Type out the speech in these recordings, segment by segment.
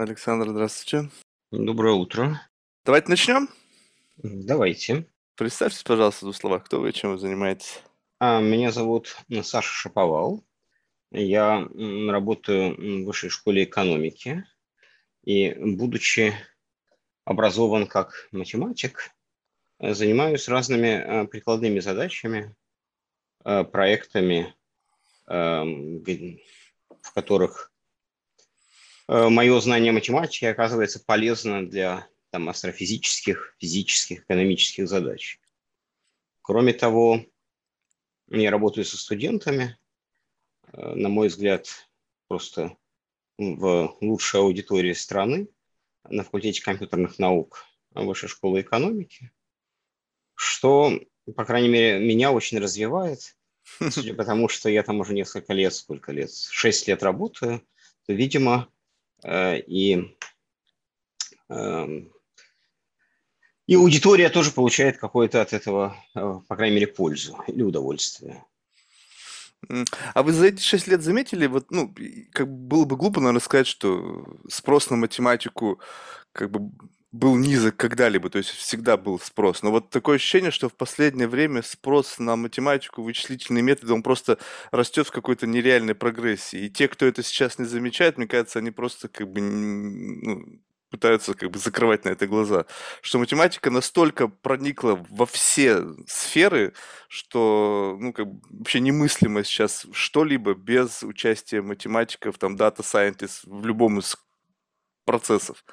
Александр, здравствуйте. Доброе утро. Давайте начнем. Давайте. Представьтесь, пожалуйста, в двух словах, кто вы чем вы занимаетесь. А, Меня зовут Саша Шаповал. Я работаю в высшей школе экономики. И, будучи образован как математик, занимаюсь разными э, прикладными задачами, э, проектами, г- в которых мое знание математики оказывается полезно для там, астрофизических, физических, экономических задач. Кроме того, я работаю со студентами, э, на мой взгляд, просто в лучшей аудитории страны на факультете компьютерных наук Высшей школы экономики, что, по крайней мере, меня очень развивает, судя по тому, что я там уже несколько лет, сколько лет, шесть лет работаю, то, видимо, э, и эм, и аудитория тоже получает какое-то от этого, э, по крайней мере, пользу или удовольствие. А вы за эти шесть лет заметили, вот, ну, как бы было бы глупо, наверное, сказать, что спрос на математику как бы был низок когда-либо, то есть всегда был спрос. Но вот такое ощущение, что в последнее время спрос на математику, вычислительные методы, он просто растет в какой-то нереальной прогрессии. И те, кто это сейчас не замечает, мне кажется, они просто как бы ну, пытаются как бы закрывать на это глаза, что математика настолько проникла во все сферы, что ну, как бы вообще немыслимо сейчас что-либо без участия математиков, там, дата scientist в любом из процессов.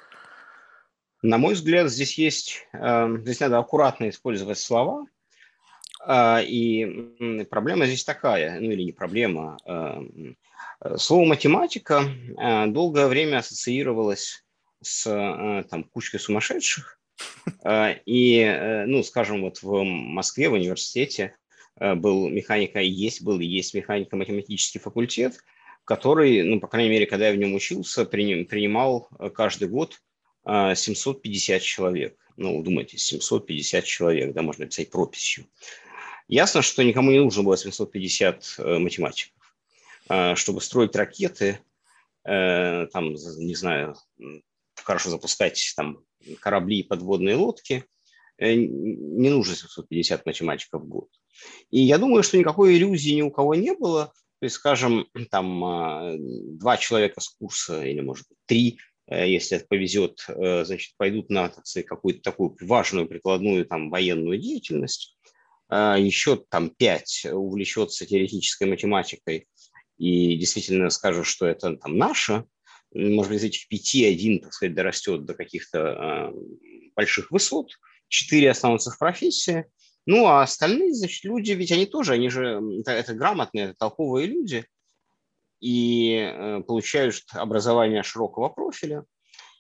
На мой взгляд, здесь есть, э, здесь надо аккуратно использовать слова, э, и проблема здесь такая, ну или не проблема. Э, слово математика долгое время ассоциировалось с э, там, кучкой сумасшедших. Э, и, э, ну, скажем, вот в Москве, в университете был механика, есть был и есть механико-математический факультет, который, ну, по крайней мере, когда я в нем учился, принимал каждый год 750 человек. Ну, думайте, 750 человек, да, можно писать прописью. Ясно, что никому не нужно было 750 математиков. Чтобы строить ракеты, там, не знаю, хорошо запускать там корабли и подводные лодки, э, не нужно 750 математиков в год. И я думаю, что никакой иллюзии ни у кого не было. То есть, скажем, там а, два человека с курса или, может быть, три, э, если это повезет, э, значит, пойдут на какую-то такую важную прикладную там военную деятельность. А, Еще там пять увлечется теоретической математикой и действительно скажут, что это там наше, может быть, из этих пяти один, так сказать, дорастет до каких-то э, больших высот, четыре останутся в профессии, ну, а остальные, значит, люди, ведь они тоже, они же, это, это грамотные, это толковые люди, и э, получают образование широкого профиля.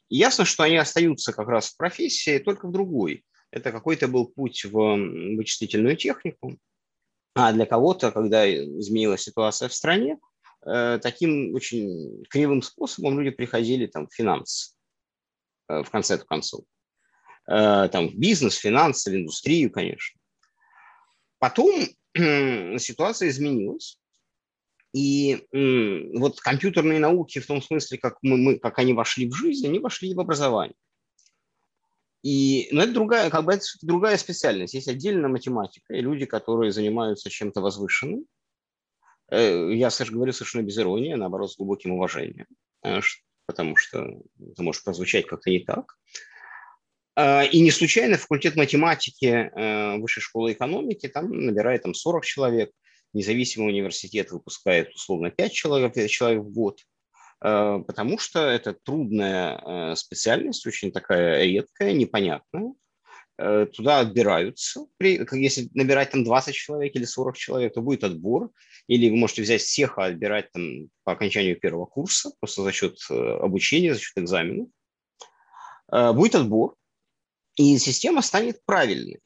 И ясно, что они остаются как раз в профессии, только в другой. Это какой-то был путь в вычислительную технику. А для кого-то, когда изменилась ситуация в стране, Э, таким очень кривым способом люди приходили там, в финансы, э, в конце концов. Там, в бизнес, финансы, в индустрию, конечно. Потом ситуация изменилась. И вот компьютерные науки в том смысле, как, мы, мы, как они вошли в жизнь, они вошли в образование. И, но это другая, как бы это другая специальность. Есть отдельная математика и люди, которые занимаются чем-то возвышенным. Э, я, скажем, говорю совершенно без иронии, а наоборот, с глубоким уважением, э, потому что это может прозвучать как-то не так. А, и не случайно факультет математики э, Высшей школы экономики там набирает там 40 человек, независимый университет выпускает условно 5 человек, 5 человек в год, потому что это трудная специальность, очень такая редкая, непонятная, Э, туда отбираются. Если набирать там 20 человек или 40 человек, то будет отбор. Или вы можете взять всех, а отбирать там по окончанию первого курса, просто за счет э, обучения, за счет экзаменов. Э, будет отбор, и система станет правильной.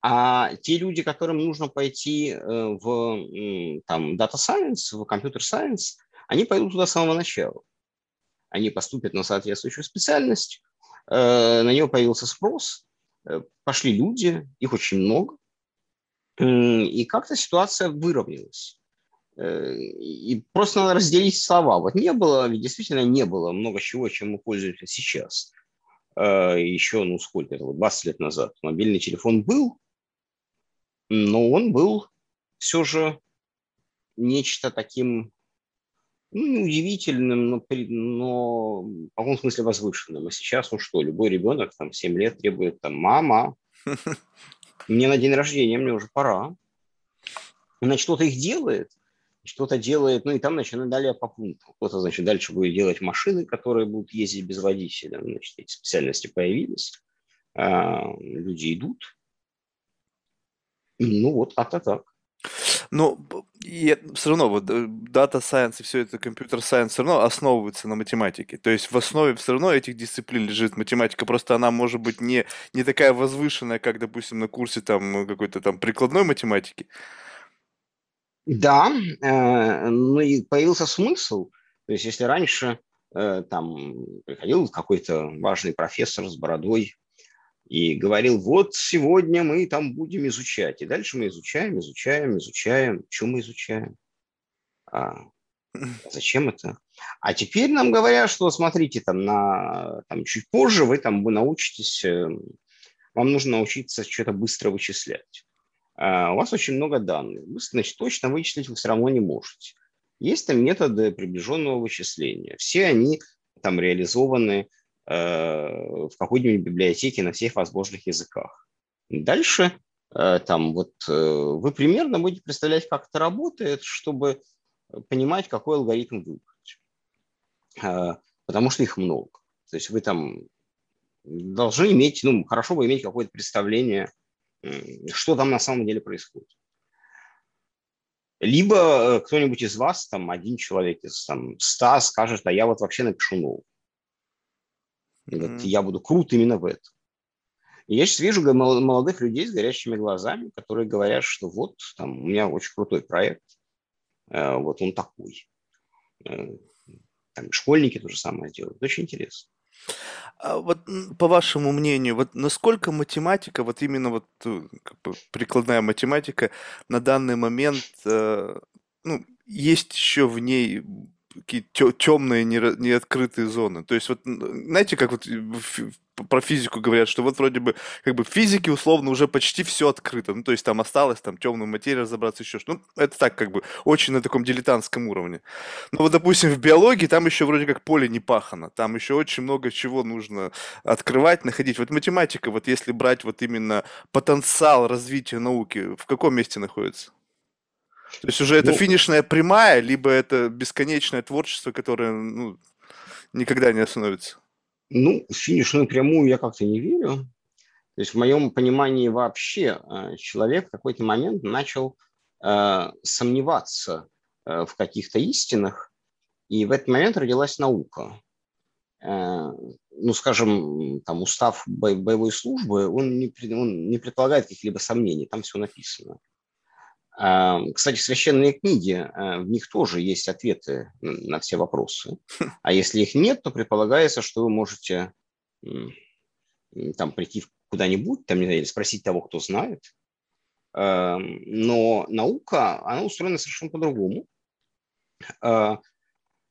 А те люди, которым нужно пойти в там, Data Science, в Computer Science, они пойдут туда с самого начала. Они поступят на соответствующую специальность, на нее появился спрос, Э, пошли люди, их очень много, и как-то ситуация выровнялась. И просто надо разделить слова. Вот не было, действительно не было много чего, чем мы пользуемся сейчас. Еще, ну сколько это, 20 лет назад. Мобильный телефон был, но он был все же нечто таким, ну, удивительным, но, но в каком смысле возвышенным. А сейчас, ну что, любой ребенок там 7 лет требует там, мама, мне на день рождения, мне уже пора. Значит, что-то их делает, что-то делает, ну и там, значит, далее по пункту. Кто-то, значит, дальше будет делать машины, которые будут ездить без водителя. Значит, эти специальности появились. А, люди идут. Ну вот, как-то так. Но и все равно вот дата science и все это компьютер science все равно основываются на математике. То есть в основе все равно этих дисциплин лежит математика, просто она может быть не, не такая возвышенная, как, допустим, на курсе там какой-то там прикладной математики. Да, э, ну и появился смысл. То есть если раньше э, там приходил какой-то важный профессор с бородой, и говорил, вот сегодня мы там будем изучать. И дальше мы изучаем, изучаем, изучаем. Что мы изучаем? А, зачем это? А теперь нам говорят, что смотрите, там, на, там чуть позже вы там вы научитесь, э, вам нужно научиться что-то быстро вычислять. А, у вас очень много данных. Вы, значит, точно вычислить вы все равно не можете. Есть там методы приближенного вычисления. Все они там реализованы в какой-нибудь библиотеке на всех возможных языках. Дальше э, там вот э, вы примерно будете представлять, как это работает, чтобы понимать, какой алгоритм выбрать. Э, потому что их много. То есть вы там должны иметь, ну, хорошо бы иметь какое-то представление, что там на самом деле происходит. Либо кто-нибудь из вас, там, один человек из там, ста скажет, а я вот вообще напишу новый. Mm-hmm. Вот я буду крут именно в этом. И я сейчас вижу молодых людей с горящими глазами, которые говорят, что вот там у меня очень крутой проект, э, вот он такой. Э, там школьники то же самое делают. Очень интересно. А вот по вашему мнению, вот насколько математика, вот именно вот э, как бы прикладная математика на данный момент, ну, есть еще в ней какие-то темные, неоткрытые зоны. То есть вот, знаете, как вот про физику говорят, что вот вроде бы как бы в физике условно уже почти все открыто. Ну, то есть там осталось там темную материю разобраться, еще что. Ну, это так как бы очень на таком дилетантском уровне. Но вот, допустим, в биологии там еще вроде как поле не пахано. Там еще очень много чего нужно открывать, находить. Вот математика, вот если брать вот именно потенциал развития науки, в каком месте находится? То есть уже это ну, финишная прямая, либо это бесконечное творчество, которое ну, никогда не остановится? Ну, в финишную прямую я как-то не верю. То есть в моем понимании вообще э, человек в какой-то момент начал э, сомневаться э, в каких-то истинах, и в этот момент родилась наука. Э, ну, скажем, там устав боевой службы, он не, он не предполагает каких-либо сомнений, там все написано. Кстати, священные книги, э, в них тоже есть ответы на все вопросы. А если их нет, то предполагается, что вы можете там прийти куда-нибудь, там, не знаю, или спросить того, кто знает. Но наука, она устроена совершенно по-другому. А,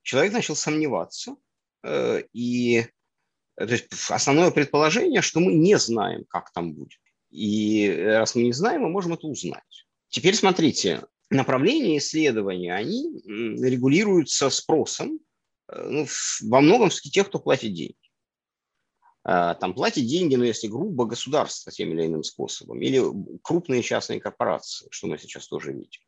человек начал сомневаться, э, и то есть основное предположение, что мы не знаем, как там будет. И раз мы не знаем, мы можем это узнать. Теперь смотрите, направления исследования, они регулируются спросом, э, ну, во многом тех, кто платит деньги. А, там платят деньги, ну, если грубо, государство тем или иным способом, или крупные частные корпорации, что мы сейчас тоже видим.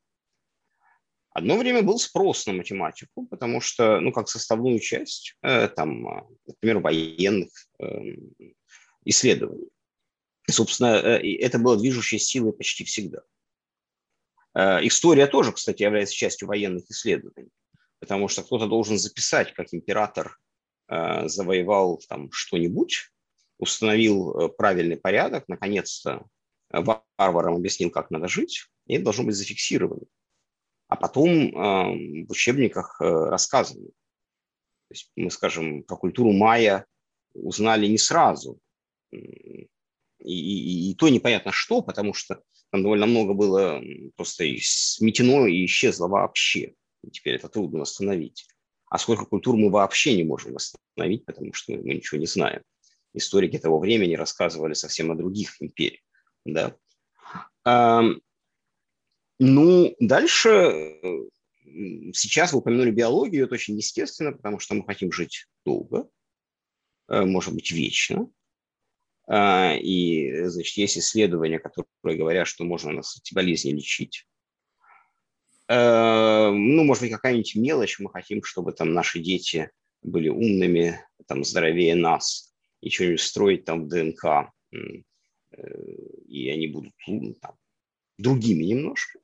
Одно время был спрос на математику, потому что, ну, как составную часть, э, там, а, например, военных эм, исследований. Собственно, э, это было движущей силой почти всегда. Э, история тоже, кстати, является частью военных исследований, потому что кто-то должен записать, как император э, завоевал там что-нибудь, установил э, правильный порядок, наконец-то варварам объяснил, как надо жить, и это должно быть зафиксировано. А потом в учебниках рассказано. То есть мы, скажем, про культуру майя узнали не сразу. И, и, и то непонятно что, потому что там довольно много было просто сметено и исчезло вообще. И теперь это трудно восстановить. А сколько культур мы вообще не можем восстановить, потому что мы, ничего не знаем. Историки того времени рассказывали совсем о других империях. Да? А, ну, дальше сейчас вы упомянули биологию, это очень естественно, потому что мы хотим жить долго, э, может быть, вечно. А, и, значит, есть исследования, которые говорят, что можно эти болезни лечить. Э, ну, может быть, какая-нибудь мелочь, мы хотим, чтобы там наши дети были умными, там, здоровее нас, и что-нибудь строить там в ДНК, э, и они будут ну, там, другими немножко.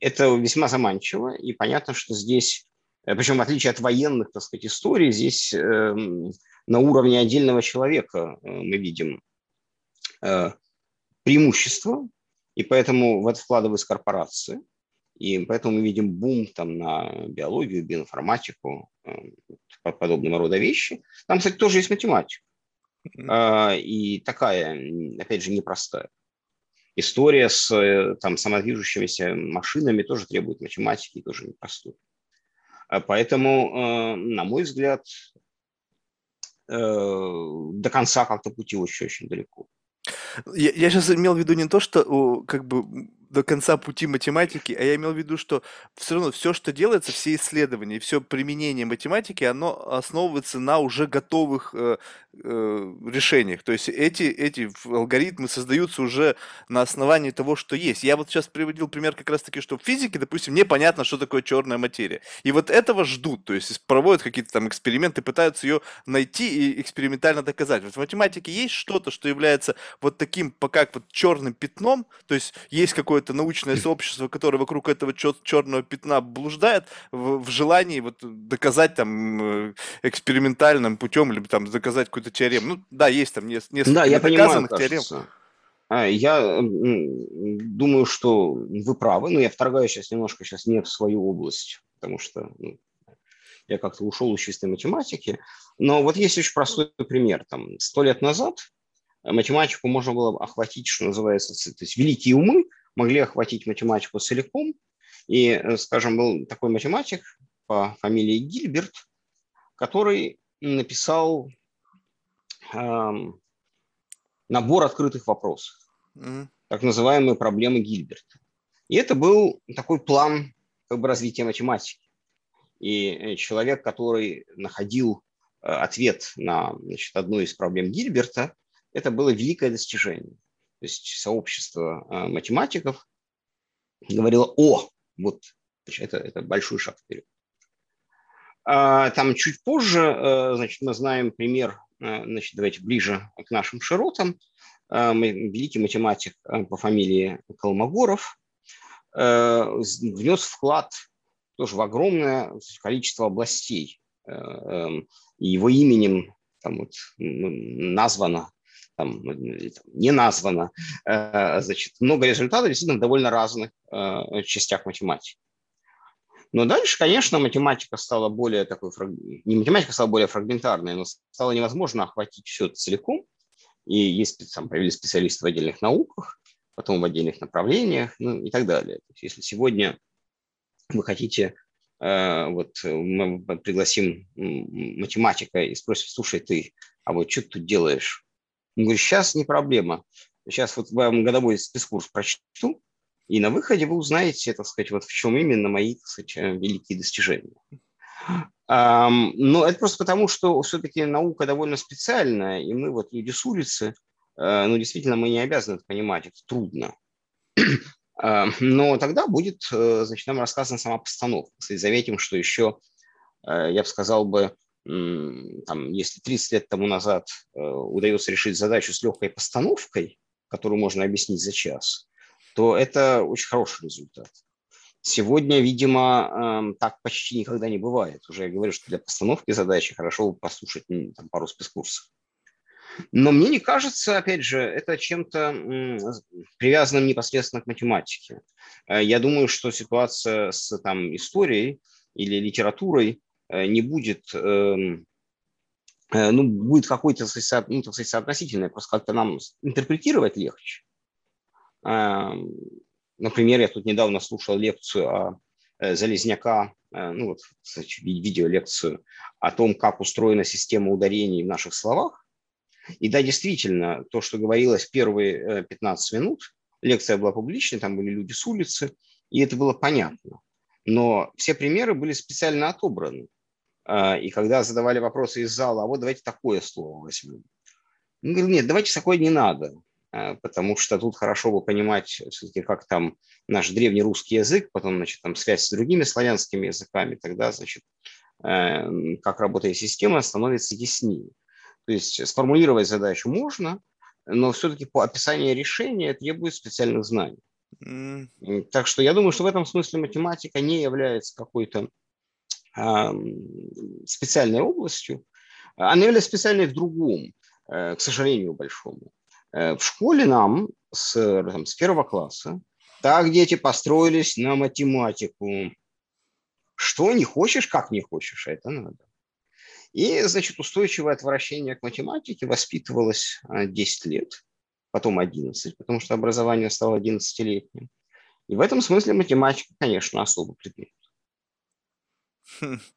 Это весьма заманчиво, и понятно, что здесь, э, причем в отличие от военных, так сказать, историй, здесь эм, на уровне отдельного человека э, мы видим э, преимущество, и поэтому в это вкладываются корпорации, и поэтому мы видим бум там на биологию, биоинформатику, э, подобного рода вещи. Там, кстати, тоже есть математика. И такая, опять же, непростая. История с там, самодвижущимися машинами тоже требует математики, тоже непростой. Поэтому, на мой взгляд, до конца как-то пути очень, очень далеко. Я, я сейчас имел в виду не то, что как бы до конца пути математики, а я имел в виду, что все равно все, что делается, все исследования, все применение математики, оно основывается на уже готовых э, э, решениях. То есть эти, эти алгоритмы создаются уже на основании того, что есть. Я вот сейчас приводил пример как раз-таки, что в физике, допустим, непонятно, что такое черная материя. И вот этого ждут, то есть проводят какие-то там эксперименты, пытаются ее найти и экспериментально доказать. Вот в математике есть что-то, что является вот таким, пока вот черным пятном, то есть есть какое какое-то научное сообщество, которое вокруг этого черного пятна блуждает в, в желании вот доказать там э, экспериментальным путем, либо там доказать какую-то теорему. Ну, да, есть там несколько да, я понимаю, теорем. А, я думаю, что вы правы, но я вторгаюсь сейчас немножко сейчас не в свою область, потому что ну, я как-то ушел из чистой математики. Но вот есть очень простой пример. Там сто лет назад математику можно было охватить, что называется, то есть великие умы могли охватить математику целиком. И, э, скажем, был такой математик по фамилии Гильберт, который написал э, набор открытых вопросов, mm-hmm. так называемые проблемы Гильберта. И это был такой план как бы, развития математики. И э, человек, который находил э, ответ на значит, одну из проблем Гильберта, это было великое достижение то есть сообщество а, математиков, говорило, о, вот это, это большой шаг вперед. А, там чуть позже, э, значит, мы знаем пример, значит, давайте ближе к нашим широтам, великий математик по фамилии Колмогоров внес вклад тоже в огромное количество областей. Эм, его именем там вот названо там, не названо, э, значит, много результатов действительно довольно разных э, частях математики. Но дальше, конечно, математика стала более такой, не математика стала более фрагментарной, но стало невозможно охватить все целиком. И есть, там появились специалисты в отдельных науках, потом в отдельных направлениях, ну и так далее. То есть, если сегодня вы хотите, э, вот мы пригласим математика и спросим, слушай, ты, а вот что ты тут делаешь? Он говорит, сейчас не проблема. Сейчас вот вам годовой спецкурс прочту, и на выходе вы узнаете, так сказать, вот в чем именно мои, так сказать, э, великие достижения. Но это просто потому, что все-таки наука довольно специальная, и мы вот люди с улицы, э, ну, действительно, мы не обязаны это понимать, это трудно. Но тогда будет, э, значит, нам рассказана сама постановка. Кстати, заметим, что еще, я бы сказал бы, там, если 30 лет тому назад э, удается решить задачу с легкой постановкой, которую можно объяснить за час, то это очень хороший результат. Сегодня, видимо, э, так почти никогда не бывает. Уже я говорю, что для постановки задачи хорошо послушать там, пару спецкурсов. Но мне не кажется, опять же, это чем-то привязанным непосредственно к математике. Э, я думаю, что ситуация с там, историей или литературой – не будет эм, ну, будет какой-то, ну, соотносительное, просто как-то нам интерпретировать легче. Эм, например, я тут недавно слушал лекцию о Залезняка, ну вот, видеолекцию о том, как устроена система ударений в наших словах. И да, действительно, то, что говорилось первые 15 минут, лекция была публичная, там были люди с улицы, и это было понятно. Но все примеры были специально отобраны. А, и когда задавали вопросы из зала, а вот давайте такое слово возьмем. Он говорил, нет, давайте такое не надо, а, потому что тут хорошо бы понимать все-таки, как там наш древний русский язык, потом, значит, там связь с другими славянскими языками, тогда, значит, э, как работает система, становится яснее. То есть сформулировать задачу можно, но все-таки по описанию решения требует специальных знаний. Mm. Так что я думаю, что в этом смысле математика не является какой-то специальной областью. Она является специальной в другом, э, к сожалению, большому. Э, в школе нам с, там, с первого класса так дети построились на математику. Что не хочешь, как не хочешь, а это надо. И, значит, устойчивое отвращение к математике воспитывалось 10 а, лет, потом 11, потому что образование стало 11-летним. И в этом смысле математика, конечно, особый предмет. Хм.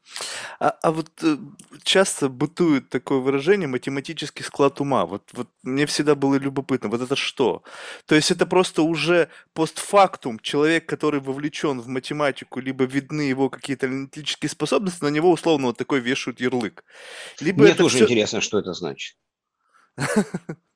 А, а вот э, часто бытует такое выражение математический склад ума. Вот, вот мне всегда было любопытно, вот это что? То есть это просто уже постфактум человек, который вовлечен в математику, либо видны его какие-то аналитические способности, на него условно вот такой вешают ярлык. Либо Мне тоже все... интересно, что это значит.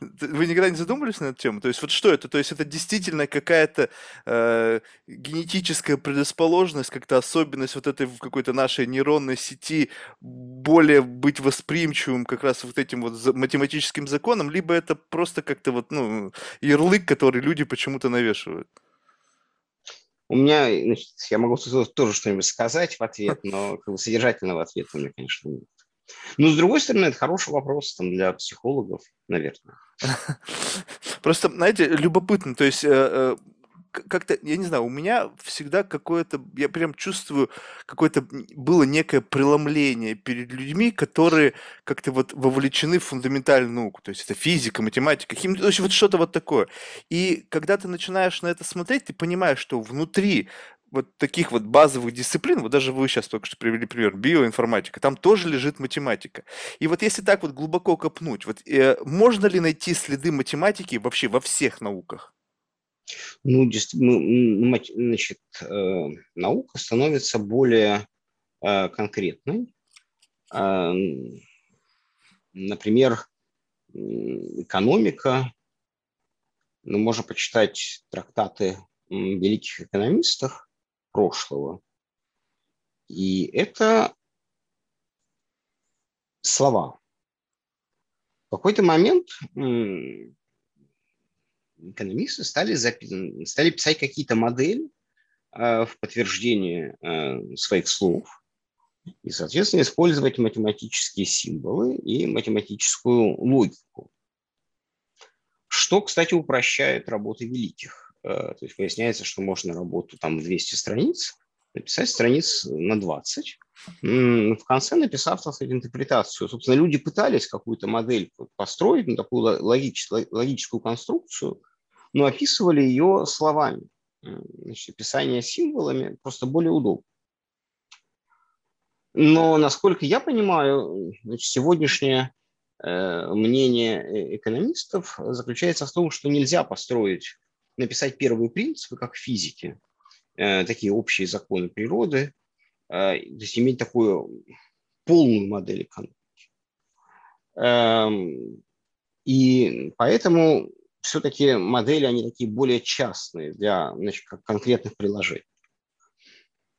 Вы никогда не задумывались на эту тему? То есть вот что это? То есть это действительно какая-то э, генетическая предрасположенность, как-то особенность вот этой какой-то нашей нейронной сети более быть восприимчивым как раз вот этим вот математическим законам, либо это просто как-то вот, ну, ярлык, который люди почему-то навешивают? У меня, значит, я могу тоже что-нибудь сказать в ответ, но как бы содержательного ответа у меня, конечно, нет. Но, с другой стороны, это хороший вопрос там, для психологов, наверное. Просто, знаете, любопытно, то есть э, э, как-то, я не знаю, у меня всегда какое-то, я прям чувствую, какое-то было некое преломление перед людьми, которые как-то вот вовлечены в фундаментальную науку, то есть это физика, математика, химия, то есть вот что-то вот такое. И когда ты начинаешь на это смотреть, ты понимаешь, что внутри вот таких вот базовых дисциплин, вот даже вы сейчас только что привели пример, биоинформатика, там тоже лежит математика. И вот если так вот глубоко копнуть, вот э, можно ли найти следы математики вообще во всех науках? Ну, ну значит, э, наука становится более э, конкретной. Э, например, экономика, ну, можно почитать трактаты великих экономистов, прошлого. И это слова. В какой-то момент экономисты стали, стали писать какие-то модели э, в подтверждение э, своих слов и, соответственно, использовать математические символы и математическую логику. Что, кстати, упрощает работу великих. Э, то есть выясняется, что можно работу там в 200 страниц написать страниц на 20. В конце написав, интерпретацию. Собственно, люди пытались какую-то модель построить, ну, такую логическую, логическую конструкцию, но описывали ее словами. Значит, описание символами просто более удобно. Но, насколько я понимаю, значит, сегодняшнее э, мнение э, экономистов заключается в том, что нельзя построить написать первые принципы, как в физике, э, такие общие законы природы, э, то есть иметь такую полную модель экономики. Эм, и поэтому все-таки модели, они такие более частные для значит, конкретных приложений.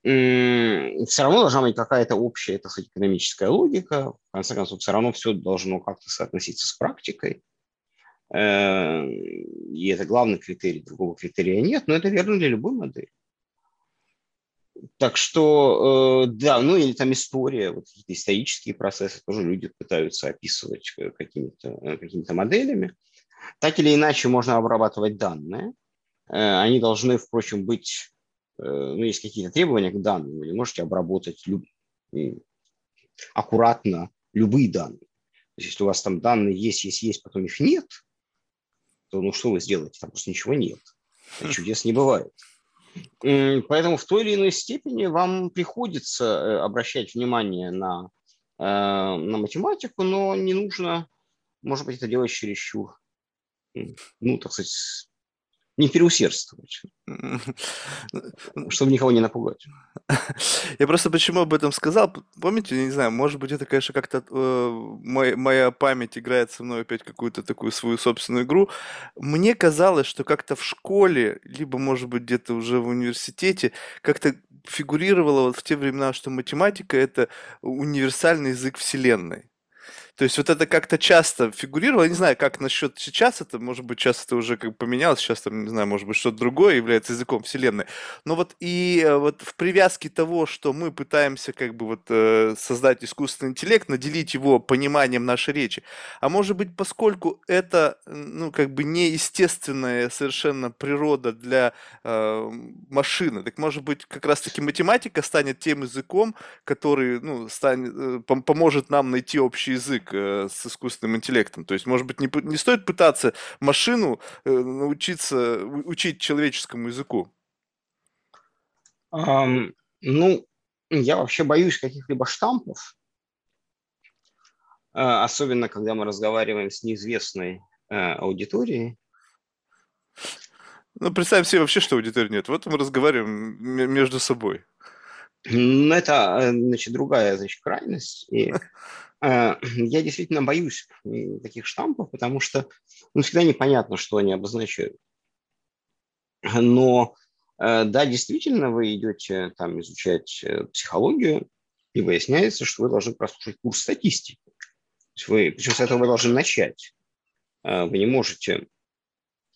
Все равно должна быть какая-то общая, так сказать, экономическая логика. В конце концов, все равно все должно как-то соотноситься с практикой. Э, и это главный критерий, другого критерия нет, но это верно для любой модели. Так что, э, да, ну или там история, вот какие-то исторические процессы тоже люди пытаются описывать э, какими-то какими моделями. Так или иначе можно обрабатывать данные. Они должны, впрочем, быть, ну, есть какие-то требования к данным, вы можете обработать аккуратно любые данные. То есть, если у вас там данные есть, есть, есть, потом их нет, то ну что вы сделаете? Там просто ничего нет. Чудес не бывает. Поэтому в той или иной степени вам приходится э, обращать внимание на, э, на математику, но не нужно, может быть, это делать чересчур, ну, так сказать, не переусердствовать, чтобы никого не напугать. Я просто почему об этом сказал, помните, я не знаю, может быть, это, конечно, как-то э, мой, моя память играет со мной опять какую-то такую свою собственную игру. Мне казалось, что как-то в школе, либо, может быть, где-то уже в университете, как-то фигурировало вот в те времена, что математика — это универсальный язык Вселенной. То есть вот это как-то часто фигурировало. Я не знаю, как насчет сейчас это, может быть, сейчас это уже как поменялось, сейчас там, не знаю, может быть, что-то другое является языком вселенной. Но вот и э, вот в привязке того, что мы пытаемся как бы вот э, создать искусственный интеллект, наделить его пониманием нашей речи. А может быть, поскольку это, ну, как бы неестественная совершенно природа для э, машины, так может быть, как раз-таки математика станет тем языком, который, ну, станет, э, поможет нам найти общий язык язык э, с искусственным интеллектом. То есть, может быть, не, не стоит пытаться машину э, научиться учить человеческому языку? Um, ну, я вообще боюсь каких-либо штампов, э, особенно когда мы разговариваем с неизвестной аудиторией. Ну, представь себе вообще, что аудитории нет. Вот мы разговариваем между собой. Ну, это, значит, другая, значит, крайность. И я действительно боюсь таких штампов, потому что ну, всегда непонятно, что они обозначают. Но э, да, действительно, вы идете там изучать э, психологию, и выясняется, что вы должны прослушать курс статистики. вы, причем с этого вы должны начать. Вы не можете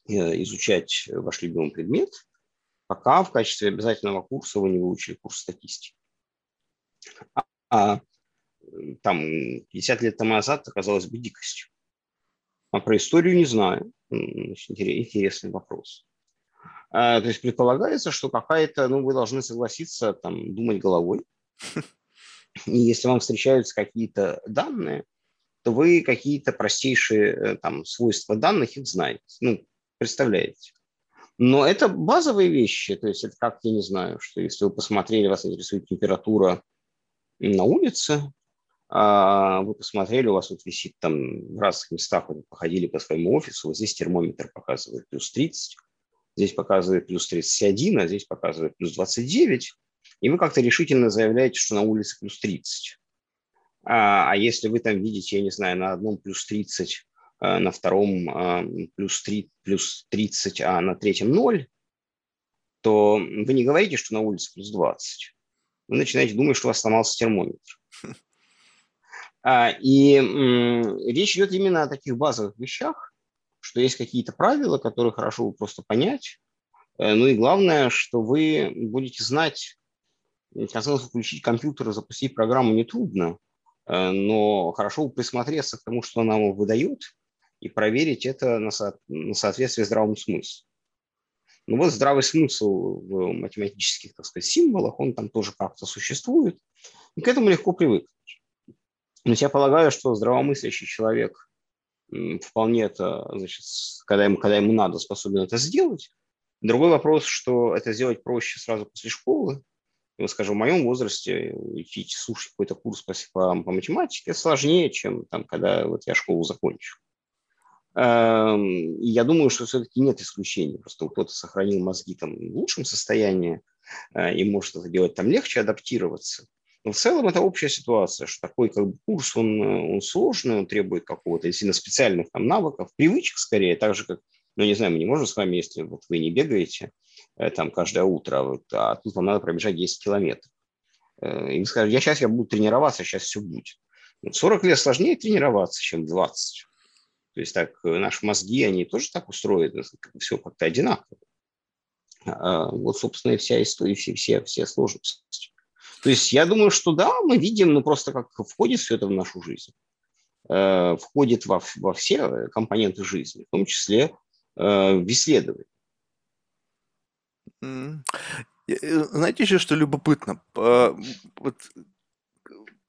изучать ваш любимый предмет, пока в качестве обязательного курса вы не выучили курс статистики. А, а там 50 лет тому назад оказалось бы дикостью. А про историю не знаю. Интересный вопрос. А, то есть предполагается, что какая-то, ну, вы должны согласиться там думать головой. И если вам встречаются какие-то данные, то вы какие-то простейшие э, там свойства данных их знаете, ну, представляете. Но это базовые вещи, то есть это как, я не знаю, что если вы посмотрели, вас интересует температура на улице, вы посмотрели, у вас вот висит там в разных местах, вы походили по своему офису, вот здесь термометр показывает плюс 30, здесь показывает плюс 31, а здесь показывает плюс 29, и вы как-то решительно заявляете, что на улице плюс 30. А, а если вы там видите, я не знаю, на одном плюс 30, а, на втором а, плюс, 3, плюс 30, а на третьем 0, то вы не говорите, что на улице плюс 20. Вы начинаете думать, что у вас сломался термометр. А, и речь идет именно о таких базовых вещах, что есть какие-то правила, которые хорошо просто понять. Э, ну и главное, что вы будете знать, конце включить компьютер и запустить программу нетрудно, э, но хорошо присмотреться к тому, что она вам выдает, и проверить это на, со- на соответствие здравому смыслу. Ну вот здравый смысл в математических, так сказать, символах, он там тоже как-то существует, и к этому легко привыкнуть. Но я полагаю, что здравомыслящий человек вполне это, значит, когда ему, когда ему надо, способен это сделать. Другой вопрос, что это сделать проще сразу после школы. Вот, скажем, в моем возрасте идти слушать какой-то курс по, по, по математике сложнее, чем там, когда вот я школу закончу. Эм, я думаю, что все-таки нет исключений. Просто кто-то сохранил мозги там в лучшем состоянии э, и может это делать там легче адаптироваться. Но в целом это общая ситуация, что такой как бы, курс, он, э, он сложный, он требует какого-то действительно специальных там, навыков, привычек скорее, так же как, ну не знаю, мы не можем с вами, если вот вы не бегаете э, там каждое утро, вот, а тут вам надо пробежать 10 километров. Э, и вы скажете, я сейчас я буду тренироваться, сейчас все будет. Вот 40 лет сложнее тренироваться, чем 20. То есть так наши мозги, они тоже так устроены, все как-то одинаково. А, вот, собственно, и вся история, все, все, все сложности. То есть я думаю, что да, мы видим, ну просто как входит все это в нашу жизнь, э, входит во, во все компоненты жизни, в том числе э, в исследование. Э, знаете еще, что любопытно? Вот,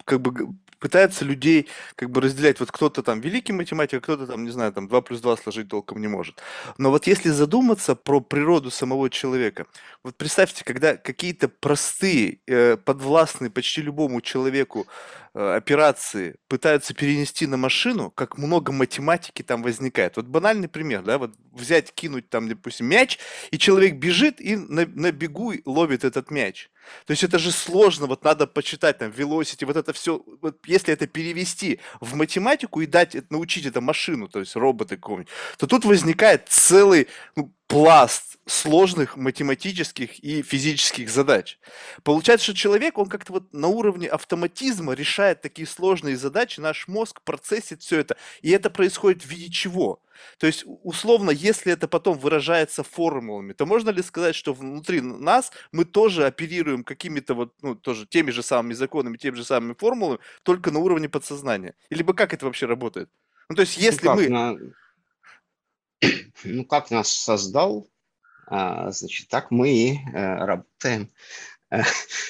как бы пытается людей как бы разделять. Вот кто-то там великий математик, а кто-то там, не знаю, там 2 плюс 2 сложить толком не может. Но вот если задуматься про природу самого человека, вот представьте, когда какие-то простые, э, подвластные почти любому человеку э, операции пытаются перенести на машину, как много математики там возникает. Вот банальный пример, да, вот взять, кинуть там, допустим, мяч, и человек бежит и на, на бегу ловит этот мяч. То есть это же сложно, вот надо почитать там velocity, вот это все, вот если это перевести в математику и дать, научить это машину, то есть роботы какого-нибудь, то тут возникает целый ну, пласт сложных математических и физических задач. Получается, что человек, он как-то вот на уровне автоматизма решает такие сложные задачи, наш мозг процессит все это, и это происходит в виде чего? То есть, условно, если это потом выражается формулами, то можно ли сказать, что внутри нас мы тоже оперируем какими-то вот, ну, тоже теми же самыми законами, теми же самыми формулами, только на уровне подсознания? Или бы как это вообще работает? Ну, то есть, если ну, мы... На... Ну, как нас создал, а, значит, так мы и э, работаем.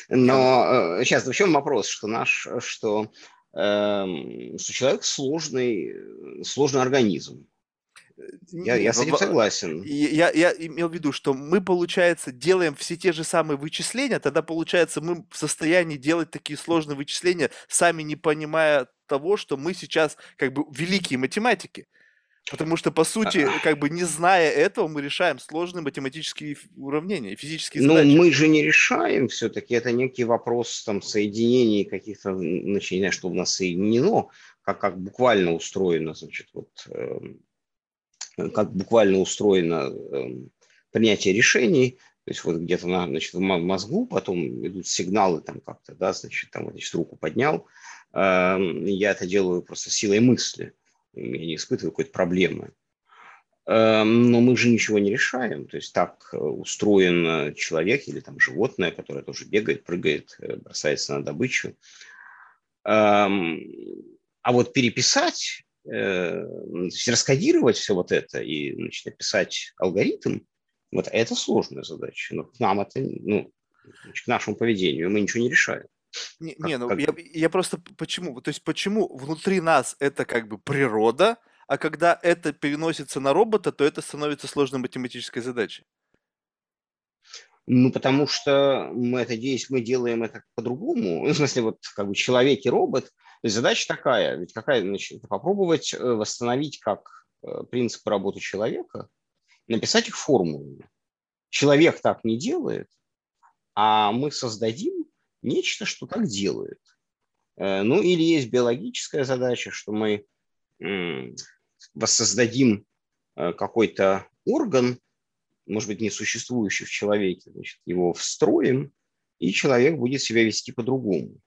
Но сейчас э, в чем вопрос, что наш, что, эм, что человек сложный, сложный организм. Я, я с этим согласен. Я, я имел в виду, что мы, получается, делаем все те же самые вычисления, тогда, получается, мы в состоянии делать такие сложные вычисления, сами не понимая того, что мы сейчас как бы великие математики. Потому что, по сути, как бы не зная этого, мы решаем сложные математические уравнения, физические ну, задачи. Ну, мы же не решаем все-таки. Это некий вопрос там соединений каких-то, начиная, что у нас соединено, как, как буквально устроено, значит, вот э, как буквально устроено эм, принятие решений, то есть вот где-то на, значит, в мозгу потом идут сигналы там как-то, да, значит, там вот, значит, руку поднял, эм, я это делаю просто силой мысли, я не испытываю какой-то проблемы. Эм, но мы же ничего не решаем, то есть так устроен человек или там животное, которое тоже бегает, прыгает, э, бросается на добычу. А вот переписать э, раскодировать все вот это и значит, написать алгоритм, вот это сложная задача. Но к нам это, ну, к нашему поведению мы ничего не решаем. Не, как, не ну как... Я, я просто почему, то есть почему внутри нас это как бы природа, а когда это переносится на робота, то это становится сложной математической задачей. Ну, потому что мы это мы делаем это по-другому. Ну, в смысле, вот как бы человек и робот – то есть задача такая, ведь какая, значит, попробовать э, восстановить как э, принципы работы человека, написать их формулами. Человек так не делает, а мы создадим нечто, что так делает. Э, ну или есть биологическая задача, что мы воссоздадим какой-то орган, может быть, не существующий в человеке, значит, его встроим, и человек будет себя вести по-другому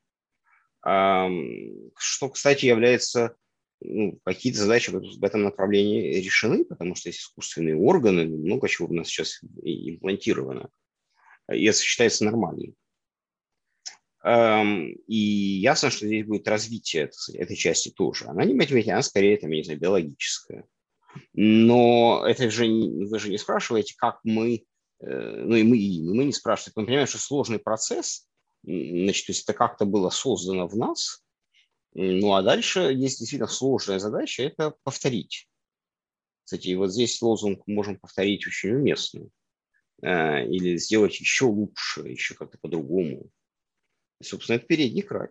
что, кстати, является ну, какие-то задачи в этом направлении решены, потому что есть искусственные органы, много чего у нас сейчас имплантировано, и это считается нормальным. И ясно, что здесь будет развитие этой части тоже. Она не математическая, она скорее, там, я не знаю, биологическая. Но это же, вы же не спрашиваете, как мы, э, ну и мы, и мы не спрашиваем. Мы понимаем, что сложный процесс, Значит, то есть это как-то было создано в нас. Ну а дальше есть действительно сложная задача – это повторить. Кстати, вот здесь лозунг можем повторить очень уместный. Э, или сделать еще лучше, еще как-то по-другому. Собственно, это передний край.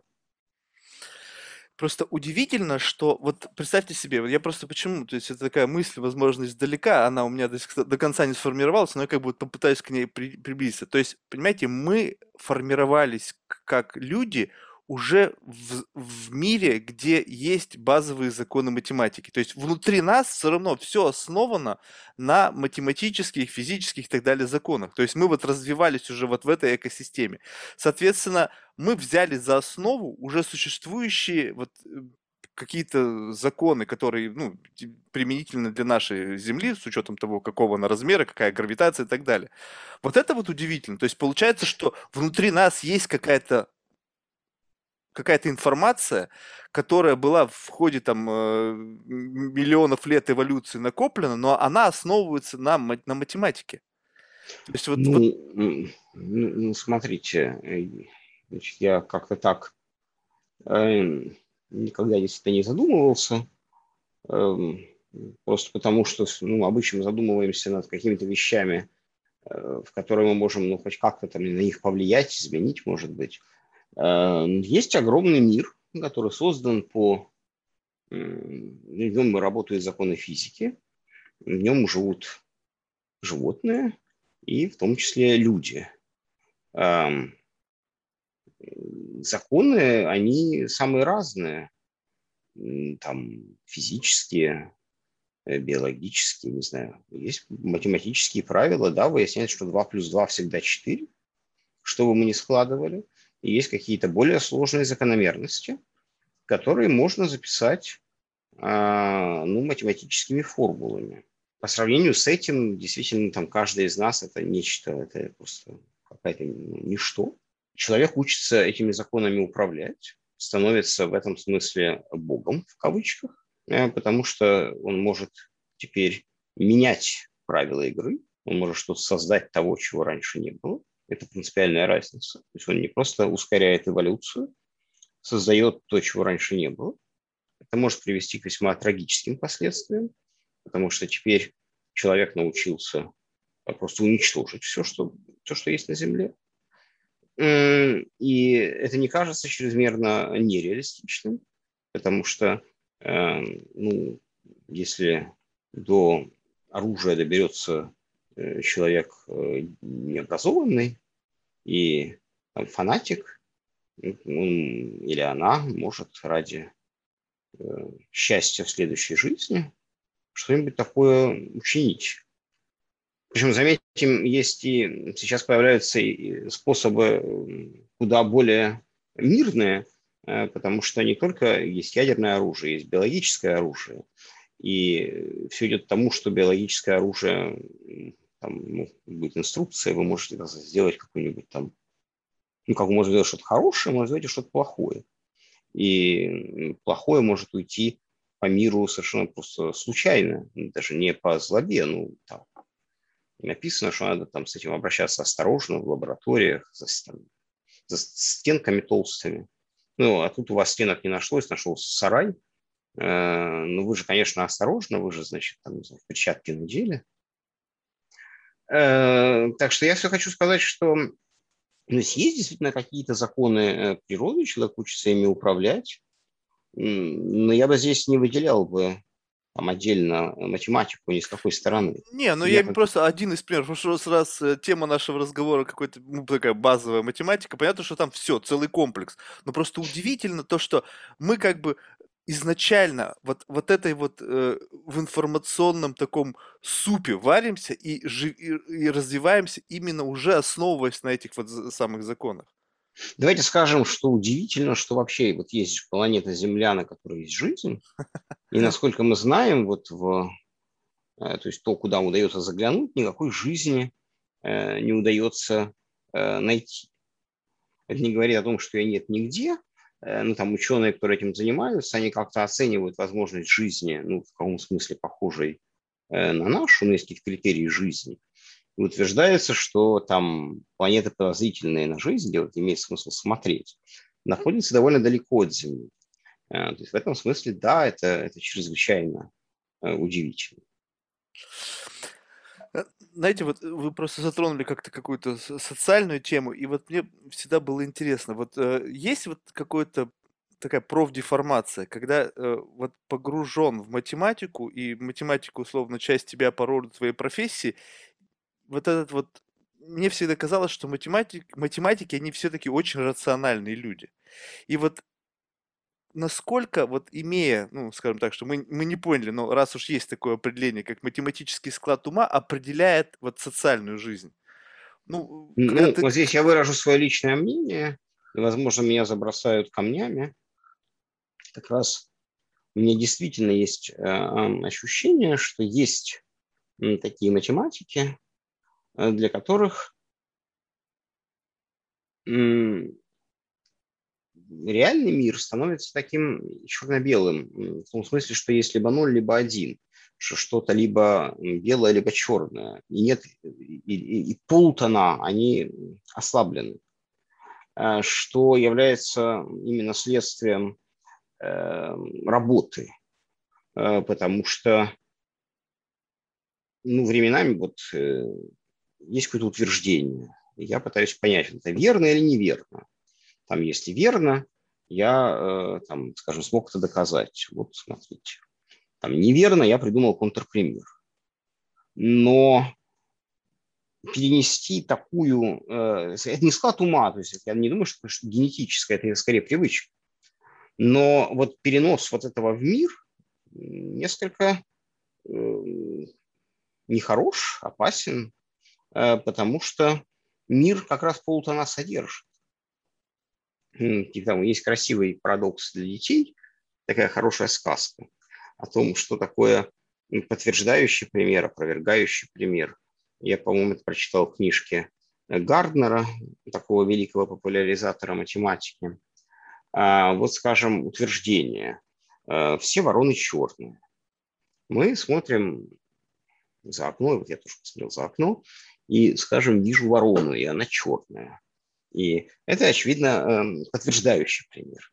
Просто удивительно, что вот представьте себе, вот я просто почему, то есть это такая мысль, возможно, издалека, она у меня до, до конца не сформировалась, но я как бы попытаюсь к ней при, приблизиться. То есть, понимаете, мы формировались как люди уже в, в мире, где есть базовые законы математики. То есть внутри нас все равно все основано на математических, физических и так далее законах. То есть мы вот развивались уже вот в этой экосистеме. Соответственно, мы взяли за основу уже существующие вот э, какие-то законы, которые ну, применительны для нашей Земли, с учетом того, какого она размера, какая гравитация и так далее. Вот это вот удивительно. То есть получается, что внутри нас есть какая-то какая-то информация, которая была в ходе там э, миллионов лет эволюции накоплена, но она основывается на, на математике. То есть вот, ну, вот... Ну, ну, смотрите, значит, я как-то так э, никогда действительно не задумывался, эм, просто потому что ну, обычно мы задумываемся над какими-то вещами, э, в которые мы можем ну, хоть как-то там на них повлиять, изменить, может быть. Э, есть огромный мир, который создан по... В нем работают законы физики, в нем живут животные и в том числе люди. Эм, законы, они самые разные. Там физические, э, биологические, не знаю. Есть математические правила, да, выясняется, что 2 плюс 2 всегда 4, что бы мы ни складывали. И есть какие-то более сложные закономерности, которые можно записать а, ну, математическими формулами. По сравнению с этим, действительно, там каждый из нас это нечто, это просто какая-то ну, ничто человек учится этими законами управлять, становится в этом смысле богом в кавычках, э, потому что он может теперь менять правила игры, он может что-то создать того, чего раньше не было. Это принципиальная разница. То есть он не просто ускоряет эволюцию, создает то, чего раньше не было. Это может привести к весьма трагическим последствиям, потому что теперь человек научился просто уничтожить все, что, все, что есть на Земле. И это не кажется чрезмерно нереалистичным, потому что, эм, ну, если до оружия доберется э, человек э, необразованный и фанатик, он или она может ради э, счастья в следующей жизни что-нибудь такое учинить. Причем, заметим, есть и сейчас появляются и способы куда более мирные, э, потому что не только есть ядерное оружие, есть биологическое оружие. И все идет к тому, что биологическое оружие, там, ну, будет инструкция, вы можете сделать какую-нибудь там, ну, как можно сделать что-то хорошее, можно сделать что-то плохое. И плохое может уйти по миру совершенно просто случайно, даже не по злобе, ну, там, написано, что надо там с этим обращаться осторожно в лабораториях, за, там, за стенками толстыми. Ну, а тут у вас стенок не нашлось, нашелся сарай. Э, ну, вы же, конечно, осторожно, вы же, значит, там, знаю, перчатки надели. Э, так что я все хочу сказать, что ну, есть действительно какие-то законы э, природы, человек учится ими управлять, но я бы здесь не выделял бы там отдельно математику ни с какой стороны. Не, ну я, я просто один из примеров, потому что раз э, тема нашего разговора какой-то, ну, такая базовая математика, понятно, что там все, целый комплекс. Но просто удивительно то, что мы как бы изначально вот, вот этой вот э, в информационном таком супе варимся и, жи, и, и развиваемся именно уже основываясь на этих вот самых законах. Давайте скажем, что удивительно, что вообще вот есть планета Земля, на которой есть жизнь, и насколько мы знаем, вот в, э, то есть то, куда удается заглянуть, никакой жизни э, не удается э, найти. Это не говорит о том, что ее нет нигде, ну, там ученые, которые этим занимаются, они как-то оценивают возможность жизни, ну, в каком смысле похожей на нашу, ну, есть какие-то критерии жизни – утверждается, что там планеты подозрительные на жизнь, вот имеет смысл смотреть, находятся довольно далеко от Земли. Э, то есть в этом смысле, да, это, это чрезвычайно э, удивительно. Э, знаете, вот вы просто затронули как-то какую-то социальную тему, и вот мне всегда было интересно, вот есть вот какой-то такая профдеформация, когда э, вот погружен в математику, и математика, условно, часть тебя по роду твоей профессии, вот этот вот мне всегда казалось, что математик, математики, они все-таки очень рациональные люди. И вот насколько, вот имея, ну, скажем так, что мы, мы не поняли, но раз уж есть такое определение, как математический склад ума, определяет вот социальную жизнь. Ну, ну ты... вот здесь я выражу свое личное мнение, и, возможно, меня забросают камнями. Как раз у меня действительно есть э, ощущение, что есть такие математики, Э, для которых реальный мир становится таким черно-белым, в том смысле, что есть либо ноль, либо один, что что-то либо белое, либо черное. И нет, и, и, и полутона, они ослаблены, э, что является именно следствием работы, потому что ну, временами вот есть какое-то утверждение. Я пытаюсь понять, это верно или неверно. Там, если верно, я, там, скажем, смог это доказать. Вот, смотрите. Там неверно, я придумал контрпример. Но перенести такую... Э, это не склад ума, то есть я не думаю, что это генетическое, это скорее привычка. Но вот перенос вот этого в мир несколько э, нехорош, опасен, э, потому что мир как раз полутона содержит. Там есть красивый парадокс для детей, такая хорошая сказка о том, что такое подтверждающий пример, опровергающий пример – я, по-моему, это прочитал в книжке Гарднера, такого великого популяризатора математики. А, вот, скажем, утверждение. А, все вороны черные. Мы смотрим за окно, вот я тоже посмотрел за окно, и, скажем, вижу ворону, и она черная. И это, очевидно, эм, подтверждающий пример.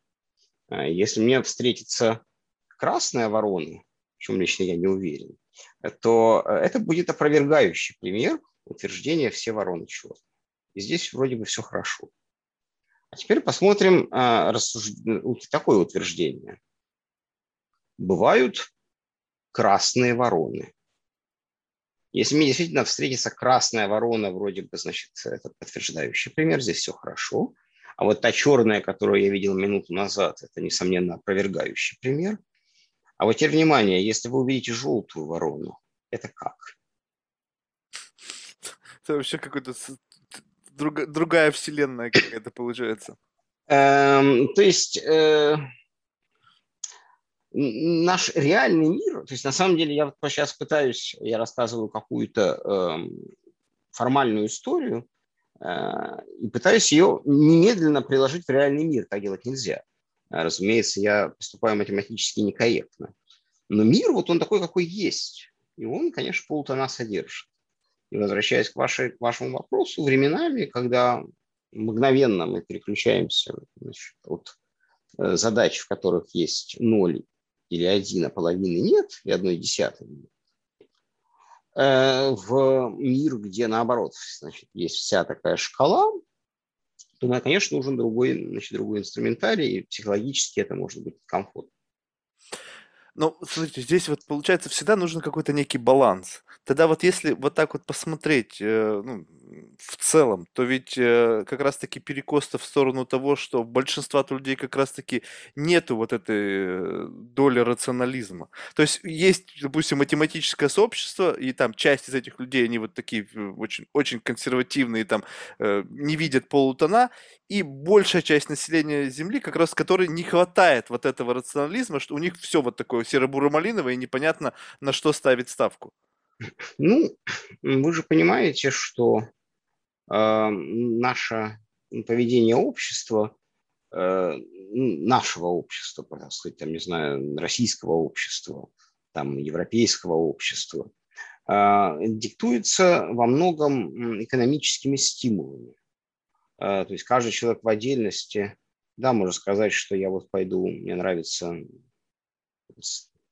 А, если мне встретится красная ворона, в чем лично я не уверен, то э, это будет опровергающий пример утверждения «все вороны черные». И здесь вроде бы все хорошо. А теперь посмотрим а, такое утверждение. Бывают красные вороны. Если мне действительно встретится красная ворона, вроде бы, значит, это подтверждающий пример, здесь все хорошо. А вот та черная, которую я видел минуту назад, это, несомненно, опровергающий пример. А вот теперь внимание, если вы увидите желтую ворону, это как? Это вообще какой-то друг, другая вселенная какая-то получается. Эм, то есть э, наш реальный мир, то есть на самом деле я вот сейчас пытаюсь, я рассказываю какую-то э, формальную историю э, и пытаюсь ее немедленно приложить в реальный мир. Так делать нельзя. А, разумеется, я поступаю математически некорректно. Но мир, вот он такой, какой есть. И он, конечно, полтона содержит. И возвращаясь к, вашей, к вашему вопросу, временами, когда мгновенно мы переключаемся значит, от э, задач, в которых есть ноль или один, а половины нет, и одной десятой нет, э, в мир, где наоборот значит, есть вся такая шкала, то, конечно, нужен другой, значит, другой инструментарий, и психологически это может быть комфортно. Ну, смотрите, здесь вот получается всегда нужен какой-то некий баланс. Тогда вот если вот так вот посмотреть, э, ну, в целом, то ведь э, как раз-таки перекос в сторону того, что большинства людей как раз-таки нету вот этой э, доли рационализма. То есть есть, допустим, математическое сообщество, и там часть из этих людей, они вот такие очень, очень консервативные, там не видят полутона, и большая часть населения Земли, как раз которой не хватает вот этого рационализма, что у них все вот такое серо-буро-малиновое, и непонятно, на что ставить ставку. Ну, вы же понимаете, что э, наше поведение общества, э, нашего общества, так сказать, там, не знаю, российского общества, там, европейского общества, э, диктуется во многом экономическими стимулами. Э, то есть каждый человек в отдельности, да, можно сказать, что я вот пойду, мне нравится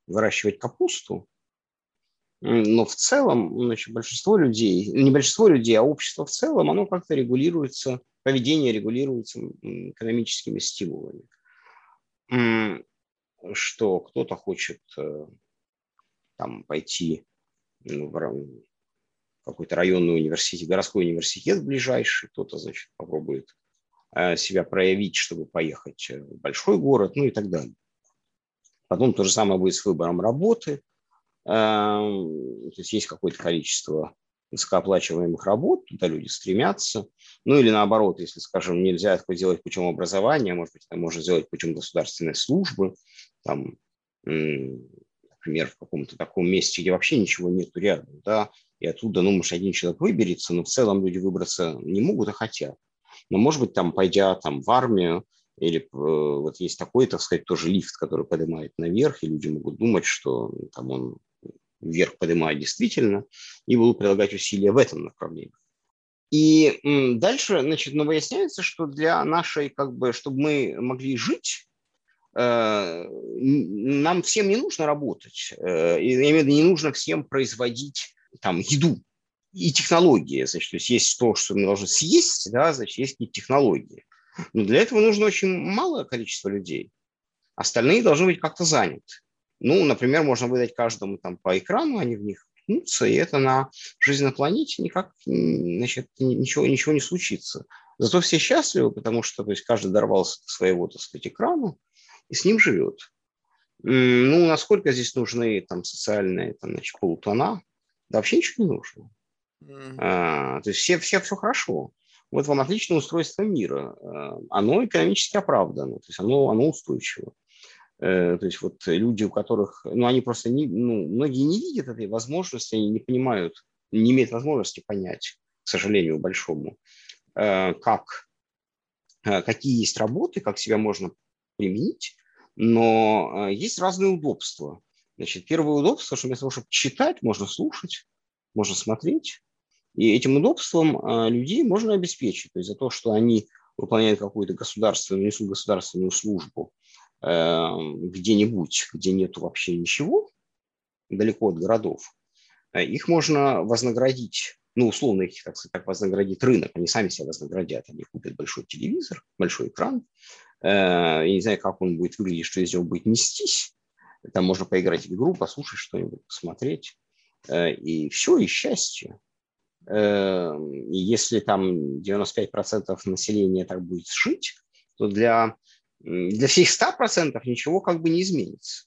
выращивать капусту, но в целом значит, большинство людей, не большинство людей, а общество в целом, оно как-то регулируется, поведение регулируется экономическими стимулами. Что кто-то хочет э, там, пойти в какой-то районный университет, городской университет ближайший, кто-то, значит, попробует э, себя проявить, чтобы поехать в большой город, ну и так далее. Потом то же самое будет с выбором работы – то есть есть какое-то количество высокооплачиваемых работ, туда люди стремятся. Ну или наоборот, если, скажем, нельзя это сделать путем образования, может быть, это можно сделать путем государственной службы, там, например, в каком-то таком месте, где вообще ничего нет рядом, да, и оттуда, ну, может, один человек выберется, но в целом люди выбраться не могут, а хотят. Но, может быть, там, пойдя там, в армию, или э, вот есть такой, так сказать, тоже лифт, который поднимает наверх, и люди могут думать, что там он вверх поднимают действительно, и будут прилагать усилия в этом направлении. И дальше, значит, но выясняется, что для нашей, как бы, чтобы мы могли жить, нам всем не нужно работать, и не нужно всем производить там еду и технологии. Значит, то есть есть то, что мы должны съесть, да, значит, есть какие-то технологии. Но для этого нужно очень малое количество людей. Остальные должны быть как-то заняты. Ну, например, можно выдать каждому там по экрану, они в них ткнутся, и это на жизнь на планете никак значит, ничего, ничего не случится. Зато все счастливы, потому что то есть, каждый дорвался до своего, так сказать, экрану и с ним живет. Ну, насколько здесь нужны там социальные там, значит, полутона? Да вообще ничего не нужно. Mm-hmm. А, то есть все, все, все хорошо. Вот вам отличное устройство мира. А, оно экономически оправдано, то есть оно, оно устойчиво. Э, то есть вот люди, у которых, ну, они просто, не, ну, многие не видят этой возможности, они не понимают, не имеют возможности понять, к сожалению, большому, э, как, э, какие есть работы, как себя можно применить, но есть разные удобства. Значит, первое удобство, что вместо того, чтобы читать, можно слушать, можно смотреть, и этим удобством людей можно обеспечить. То есть за то, что они выполняют какую-то государственную, несут государственную службу, где-нибудь, где нету вообще ничего, далеко от городов, э, их можно вознаградить, ну, условно их, так сказать, вознаградит рынок, они сами себя вознаградят, они купят большой телевизор, большой экран, э, я не знаю, как он будет выглядеть, что из него будет нестись, там можно поиграть в игру, послушать что-нибудь, посмотреть, э, и все, и счастье. Эм, и если там 95% населения так будет жить, то для для всех 100% ничего как бы не изменится.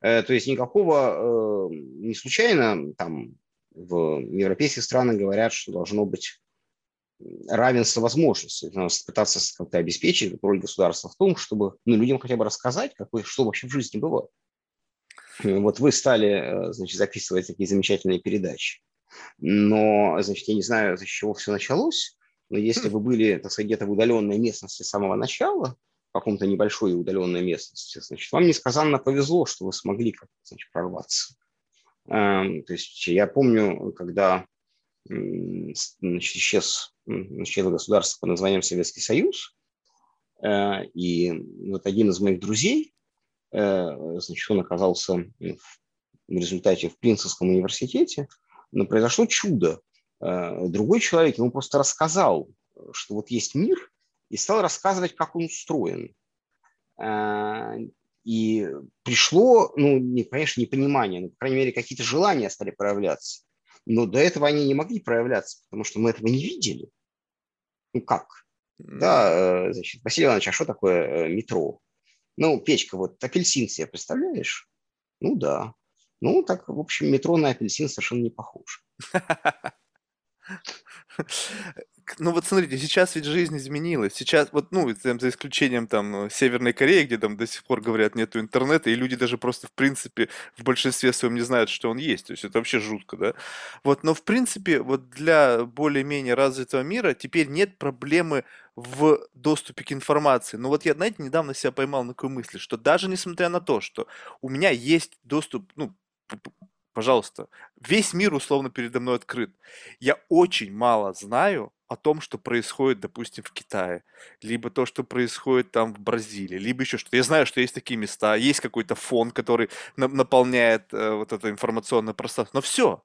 Э, то есть никакого, э, не случайно там в европейских странах говорят, что должно быть равенство возможностей. Надо пытаться как-то обеспечить роль государства в том, чтобы ну, людям хотя бы рассказать, как вы, что вообще в жизни бывает. Вот вы стали, э, значит, записывать такие замечательные передачи. Но, значит, я не знаю, с чего все началось, но если вы были, так сказать, где-то в удаленной местности с самого начала, в каком-то небольшой удаленной местности, значит, вам несказанно повезло, что вы смогли как значит, прорваться. Эм, то есть я помню, когда значит, исчез, исчез государство под названием Советский Союз, э, и вот один из моих друзей, э, значит, он оказался в результате в Принцевском университете, но произошло чудо. Э, другой человек ему просто рассказал, что вот есть мир, и стал рассказывать, как он устроен. А, и пришло, ну, не, конечно, непонимание, но, по крайней мере, какие-то желания стали проявляться. Но до этого они не могли проявляться, потому что мы этого не видели. Ну как? Да, э, значит, Василий Иванович, а что такое э, метро? Ну, печка, вот апельсин себе представляешь? Ну да. Ну, так, в общем, метро на апельсин совершенно не похож. ну вот смотрите, сейчас ведь жизнь изменилась. Сейчас вот, ну, за исключением там Северной Кореи, где там до сих пор говорят нету интернета, и люди даже просто в принципе в большинстве своем не знают, что он есть. То есть это вообще жутко, да? Вот, но в принципе вот для более-менее развитого мира теперь нет проблемы в доступе к информации. Но вот я, знаете, недавно себя поймал на такой мысли, что даже несмотря на то, что у меня есть доступ, ну, пожалуйста, весь мир условно передо мной открыт. Я очень мало знаю о том, что происходит, допустим, в Китае, либо то, что происходит там в Бразилии, либо еще что-то. Я знаю, что есть такие места, есть какой-то фон, который на- наполняет э, вот это информационное пространство, но все.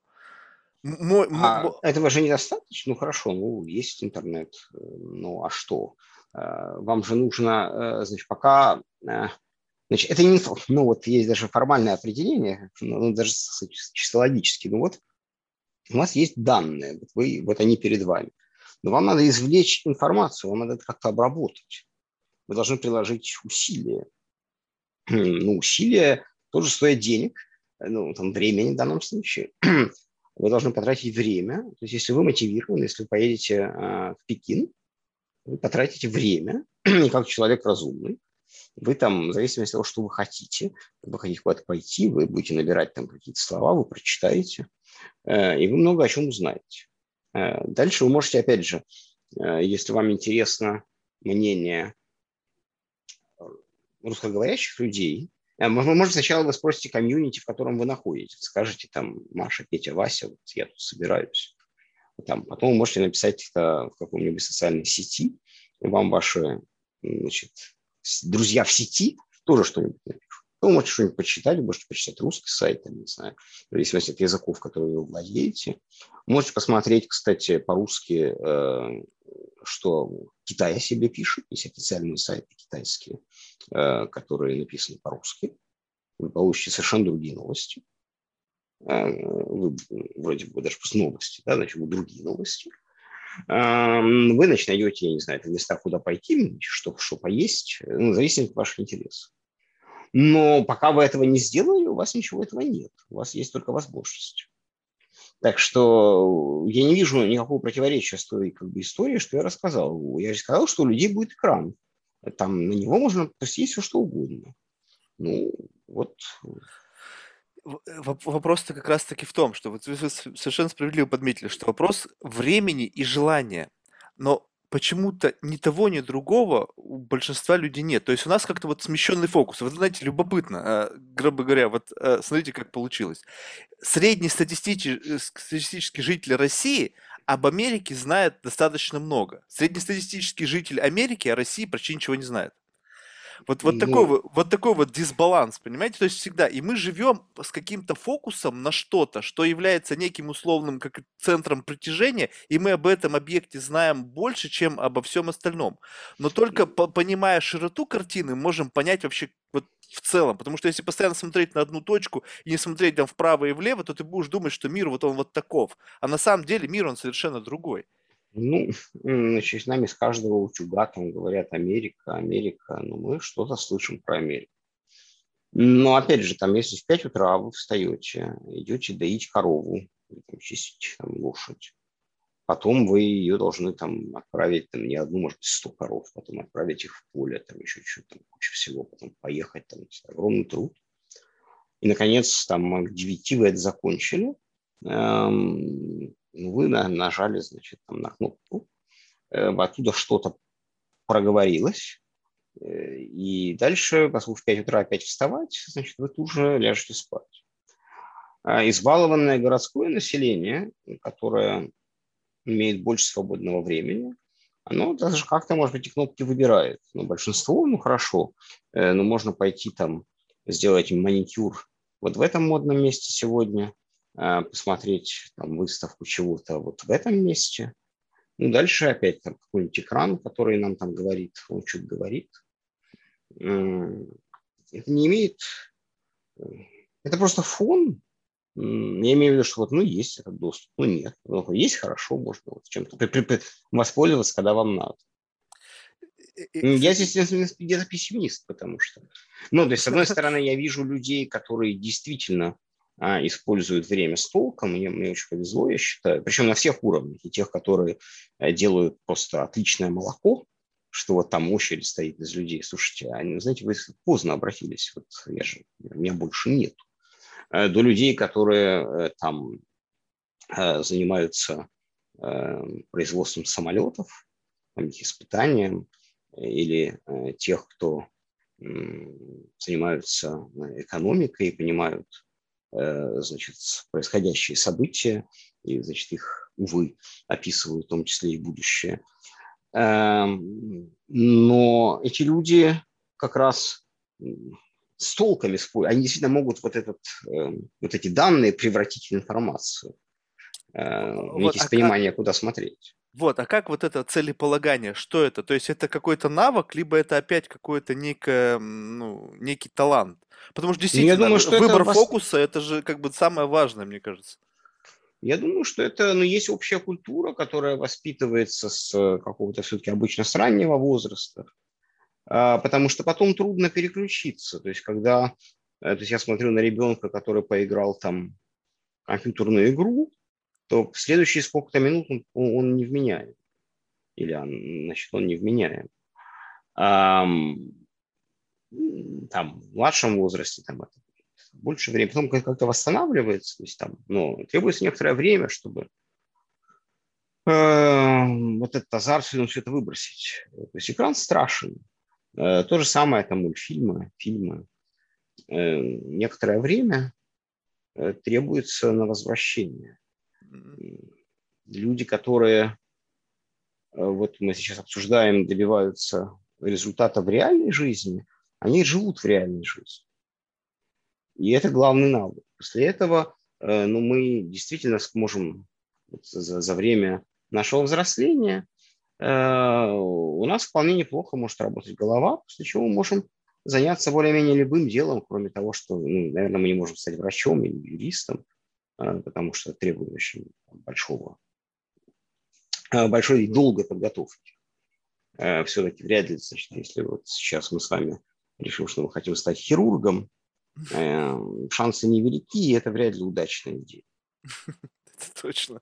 Мой, а мой... этого же недостаточно? Ну хорошо, ну есть интернет, э, ну а что? Э, вам же нужно, э, значит, пока Значит, это не, ну вот есть даже формальное определение, ну, даже чисто логически, ну вот у вас есть данные, вот, вы, вот они перед вами. Но вам надо извлечь информацию, вам надо это как-то обработать. Вы должны приложить усилия. Ну, усилия тоже стоят денег, ну, там, времени в данном случае. Вы должны потратить время. То есть, если вы мотивированы, если вы поедете э, в Пекин, вы потратите время, и как человек разумный, вы там, в зависимости от того, что вы хотите, вы хотите куда-то пойти, вы будете набирать там какие-то слова, вы прочитаете, э, и вы много о чем узнаете. Э, дальше вы можете, опять же, э, если вам интересно мнение русскоговорящих людей, может, сначала вы спросите комьюнити, в котором вы находитесь. Скажете там, Маша, Петя, Вася, вот я тут собираюсь. Там, потом вы можете написать это в каком-нибудь социальной сети, и вам ваши значит, друзья в сети тоже что-нибудь напишут. Вы можете что-нибудь почитать, можете почитать русский сайт, там, не знаю, в зависимости от языков, которые вы владеете. Можете посмотреть, кстати, по-русски, э, что Китай о себе пишет. Есть официальные сайты китайские, э, которые написаны по-русски. Вы получите совершенно другие новости. Э, вы, вроде бы даже просто новости, да, значит, другие новости. Вы, значит, найдете, я не знаю, места, куда пойти, что, что поесть, ну, зависит от ваших интересов. Но пока вы этого не сделали, у вас ничего этого нет. У вас есть только возможность. Так что я не вижу никакого противоречия с той как бы, историей, что я рассказал. Я же сказал, что у людей будет экран. Там на него можно посетить все, что угодно. Ну, вот вопрос-то как раз-таки в том, что вот вы совершенно справедливо подметили, что вопрос времени и желания. Но почему-то ни того, ни другого у большинства людей нет. То есть у нас как-то вот смещенный фокус. Вот знаете, любопытно, э, грубо говоря, вот э, смотрите, как получилось. Средний статистический, э, статистический житель России об Америке знает достаточно много. Среднестатистический житель Америки о России почти ничего не знает. Вот, вот, ну... такой, вот такой вот дисбаланс, понимаете? То есть всегда. И мы живем с каким-то фокусом на что-то, что является неким условным как центром притяжения, и мы об этом объекте знаем больше, чем обо всем остальном. Но только по понимая широту картины, можем понять вообще вот в целом. Потому что если постоянно смотреть на одну точку и не смотреть там вправо и влево, то ты будешь думать, что мир вот он вот таков. А на самом деле мир он совершенно другой. Ну, значит, с нами с каждого утюга там говорят Америка, Америка, ну мы что-то слышим про Америку. Но опять же, там, если в 5 утра вы встаете, идете доить корову, там, чистить там, лошадь, потом вы ее должны там отправить, там, не одну, может быть, 100 коров, потом отправить их в поле, там еще что-то, куча всего, потом поехать, там, огромный труд. И, наконец, там, к 9 вы это закончили, эм, ну, вы нажали, значит, там на кнопку, э, оттуда что-то проговорилось, э, и дальше, поскольку в 5 утра опять вставать, значит, вы тут же ляжете спать. А избалованное городское население, которое имеет больше свободного времени, оно даже как-то, может быть, эти кнопки выбирает. Но большинство, ну хорошо, э, но можно пойти там сделать маникюр вот в этом модном месте сегодня – посмотреть там, выставку чего-то вот в этом месте. Ну, дальше опять там какой-нибудь экран, который нам там говорит, он что-то говорит. Это не имеет... Э, это просто фон. Я имею в виду, что вот, ну, есть этот доступ, ну, нет. Ну, есть хорошо, можно вот чем-то воспользоваться, когда вам надо. Я здесь где-то пессимист, потому что... Ну, то есть, с одной стороны, я вижу людей, которые действительно а, используют время с толком. Мне, мне очень повезло, я считаю. Причем на всех уровнях. И тех, которые э, делают просто отличное молоко, что вот там очередь стоит из людей. Слушайте, они, знаете, вы поздно обратились. Вот я же, меня больше нет. Э, до людей, которые э, там занимаются производством самолетов, их испытанием, или тех, кто занимаются экономикой и понимают значит, происходящие события, и, значит, их, увы, описывают в том числе и будущее. Эм, но эти люди как раз с спорят, они действительно могут вот, этот, эм, вот эти данные превратить в информацию, э, вот, иметь а понимание, как... куда смотреть. Вот, а как вот это целеполагание, что это? То есть это какой-то навык, либо это опять какой-то некое, ну, некий талант? Потому что действительно, Я думаю, что выбор это фокуса это же как бы самое важное, мне кажется. Я думаю, что это, ну, есть общая культура, которая воспитывается с э, какого-то все-таки обычно с раннего возраста, а, потому что потом трудно переключиться. То есть, когда, э, то есть я смотрю на ребенка, который поиграл там компьютерную игру, то следующие сколько-то минут он, он не вменяем. Или, значит, он не вменяем. А, там, в младшем возрасте там, это больше времени, потом как-то восстанавливается, то есть там, ну, требуется некоторое время, чтобы э, вот этот азарт, все это выбросить. То есть экран страшен. Э, то же самое там мультфильмы, фильмы. Э, некоторое время э, требуется на возвращение люди, которые, э, вот мы сейчас обсуждаем, добиваются результата в реальной жизни, они живут в реальной жизни. И это главный навык. После этого э, ну, мы действительно сможем за, за время нашего взросления э, у нас вполне неплохо может работать голова, после чего мы можем заняться более-менее любым делом, кроме того, что, ну, наверное, мы не можем стать врачом или юристом, потому что требует очень большого, большой и долгой подготовки. Все-таки вряд ли, значит, если вот сейчас мы с вами решим, что мы хотим стать хирургом, шансы невелики, и это вряд ли удачная идея. Это точно.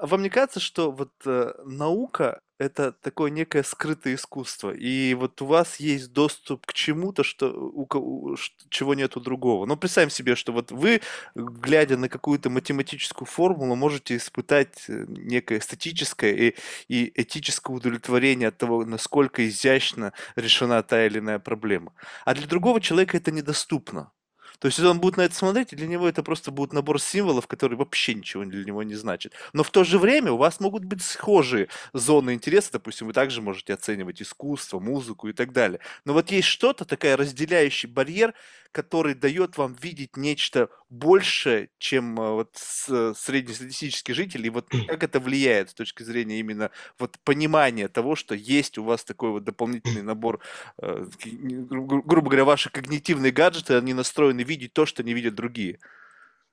Вам не кажется, что вот э, наука это такое некое скрытое искусство, и вот у вас есть доступ к чему-то, что у, у чего нет у другого. Но представим себе, что вот вы, глядя на какую-то математическую формулу, можете испытать э, некое эстетическое и, и этическое удовлетворение от того, насколько изящно решена та или иная проблема. А для другого человека это недоступно. То есть, он будет на это смотреть, для него это просто будет набор символов, который вообще ничего для него не значит. Но в то же время у вас могут быть схожие зоны интереса. Допустим, вы также можете оценивать искусство, музыку и так далее. Но вот есть что-то, такая разделяющий барьер, который дает вам видеть нечто большее, чем э, вот среднестатистический житель, и вот как это влияет с точки зрения именно вот понимания того, что есть у вас такой вот дополнительный набор, э, гру- грубо говоря, ваши когнитивные гаджеты, они настроены видеть то, что не видят другие.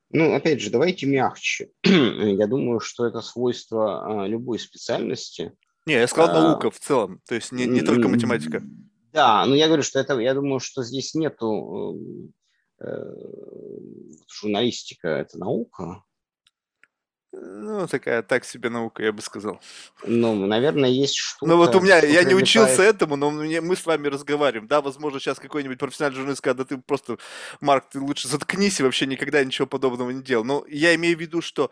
Ну, опять же, давайте мягче. Я думаю, что это свойство любой специальности. Не, я сказал а, наука в целом, то есть не, не только математика. Да, но я говорю, что это, я думаю, что здесь нету э, журналистика, это наука. Ну, такая так себе наука, я бы сказал. Ну, наверное, есть что-то. Ну, вот у меня, я не учился этому, но мне, мы с вами разговариваем. Да, возможно, сейчас какой-нибудь профессиональный журналист скажет, да ты просто, Марк, ты лучше заткнись и вообще никогда ничего подобного не делал. Но я имею в виду, что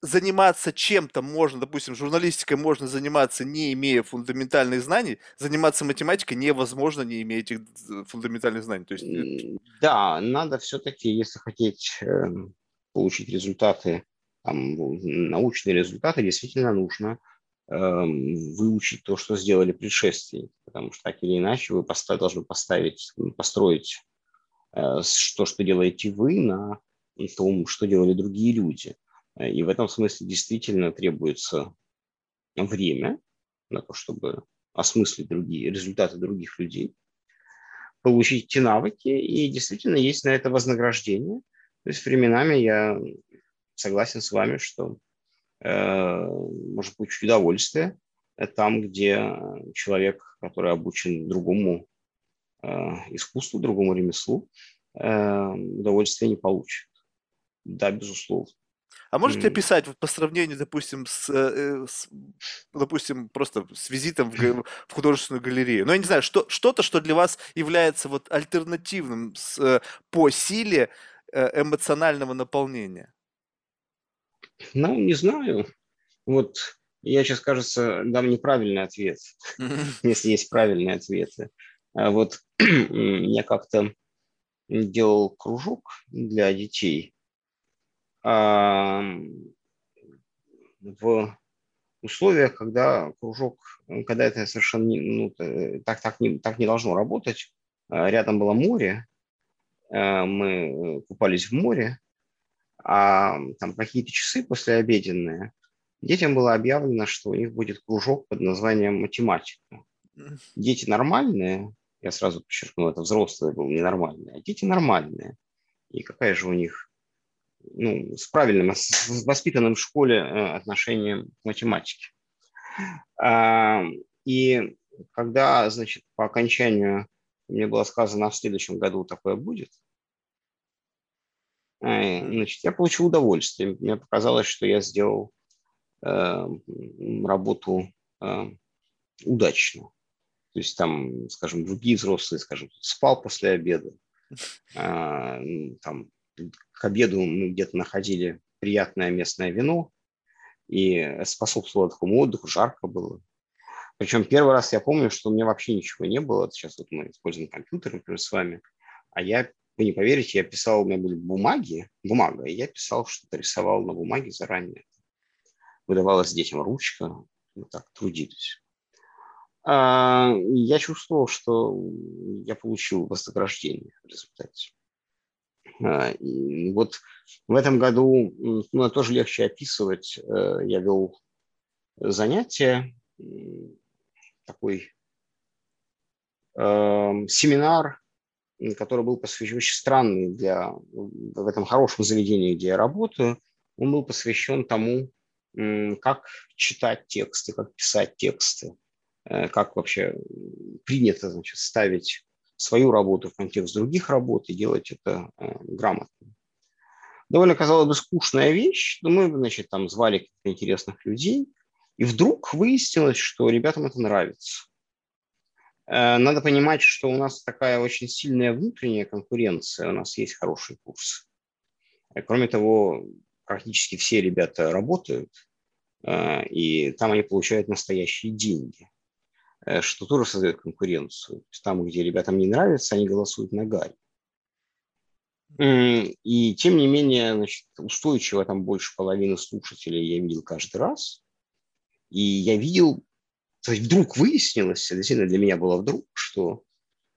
заниматься чем-то можно, допустим, журналистикой можно заниматься, не имея фундаментальных знаний, заниматься математикой невозможно, не имея этих фундаментальных знаний. То есть... Э, да, надо все-таки, если хотеть э, получить результаты, там, научные результаты, действительно нужно э, выучить то, что сделали предшественники, потому что так или иначе вы поставь, должны поставить, построить э, то, что делаете вы, на том, что делали другие люди. И в этом смысле действительно требуется время на то, чтобы осмыслить другие результаты других людей, получить эти навыки, и действительно есть на это вознаграждение. То есть временами я согласен с вами, что э, может получить удовольствие там, где человек, который обучен другому э, искусству, другому ремеслу, э, удовольствия не получит. Да, безусловно. А можете описать вот по сравнению, допустим, с, э, с допустим, просто с визитом в, в художественную галерею? Ну, я не знаю, что, что-то, что для вас является вот альтернативным с, э, по силе э, эмоционального наполнения? Ну, не знаю. Вот я сейчас, кажется, дам неправильный ответ, если есть правильные ответы. А вот я как-то делал кружок для детей в условиях, когда кружок, когда это совершенно не, ну, так, так, не, так не должно работать. А, рядом было море, а, мы купались в море, а там какие-то часы после обеденные детям было объявлено, что у них будет кружок под названием математика. Дети нормальные, я сразу подчеркну, это взрослые был ненормальные, а дети нормальные. И какая же у них ну, с правильным, с воспитанным в школе э, отношением к математике. А, и когда, значит, по окончанию мне было сказано, а в следующем году такое будет, э, значит, я получил удовольствие. Мне показалось, что я сделал э, работу удачно. То есть там, скажем, другие взрослые, скажем, спал после обеда, а, там к обеду мы где-то находили приятное местное вино и способствовало такому отдыху, жарко было. Причем первый раз я помню, что у меня вообще ничего не было. Сейчас вот мы используем компьютер, например, с вами. А я, вы не поверите, я писал, у меня были бумаги, бумага, и я писал, что-то рисовал на бумаге заранее. Выдавалась детям ручка, вот так трудились. А, я чувствовал, что я получил вознаграждение в результате. А, и вот в этом году, ну, тоже легче описывать, э, я вел занятие, такой э, семинар, который был посвящен, очень странный для, в этом хорошем заведении, где я работаю, он был посвящен тому, как читать тексты, как писать тексты, э, как вообще принято значит, ставить свою работу в контекст других работ и делать это э, грамотно. Довольно, казалось бы, скучная вещь, но мы, значит, там звали каких-то интересных людей, и вдруг выяснилось, что ребятам это нравится. Э, надо понимать, что у нас такая очень сильная внутренняя конкуренция, у нас есть хорошие курсы. Кроме того, практически все ребята работают, э, и там они получают настоящие деньги. Э, что тоже создает конкуренцию. Там, где ребятам не нравится, они голосуют на Гарри. И тем не менее, значит, устойчиво там больше половины слушателей я видел каждый раз. И я видел, то есть вдруг выяснилось, действительно для меня было вдруг, что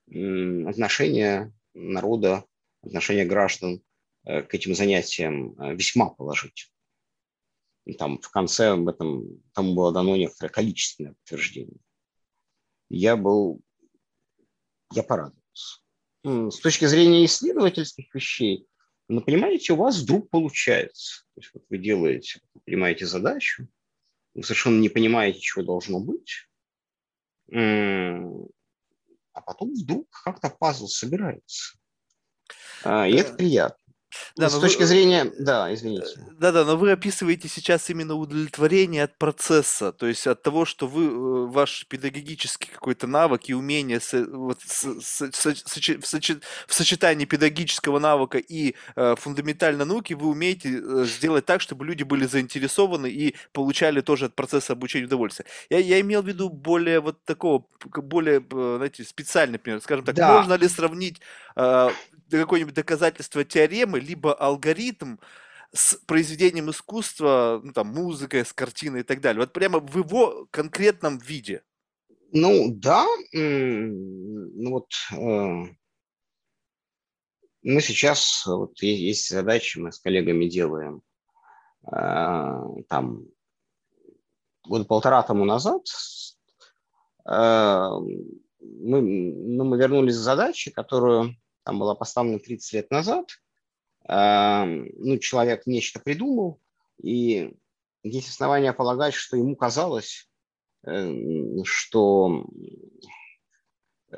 отношение народа, отношение граждан э, к этим занятиям э, весьма положительно. Там в конце об этом тому было дано некоторое количественное подтверждение я был, я порадовался. С точки зрения исследовательских вещей, ну, понимаете, у вас вдруг получается. То есть вот вы делаете, понимаете задачу, вы совершенно не понимаете, чего должно быть, а потом вдруг как-то пазл собирается. А, и это приятно. Да, с точки вы... зрения, да, извините. Да-да, но вы описываете сейчас именно удовлетворение от процесса, то есть от того, что вы э, ваш педагогический какой-то навык и умение с, вот, с, с, с, в, сочи, в сочетании педагогического навыка и э, фундаментальной науки вы умеете э, сделать так, чтобы люди были заинтересованы и получали тоже от процесса обучения удовольствие. Я, я имел в виду более вот такого, более, э, знаете, специальный пример. Скажем так, да. можно ли сравнить э, какое-нибудь доказательство теоремы, либо алгоритм с произведением искусства, ну, там, музыкой, с картиной и так далее. Вот прямо в его конкретном виде. Ну, да. Ну, вот э, мы сейчас, вот есть задачи, мы с коллегами делаем. Э, там, года полтора тому назад э, мы, ну, мы вернулись к задаче, которую там была поставлена 30 лет назад. Ну, человек нечто придумал, и есть основания полагать, что ему казалось, эм, что э,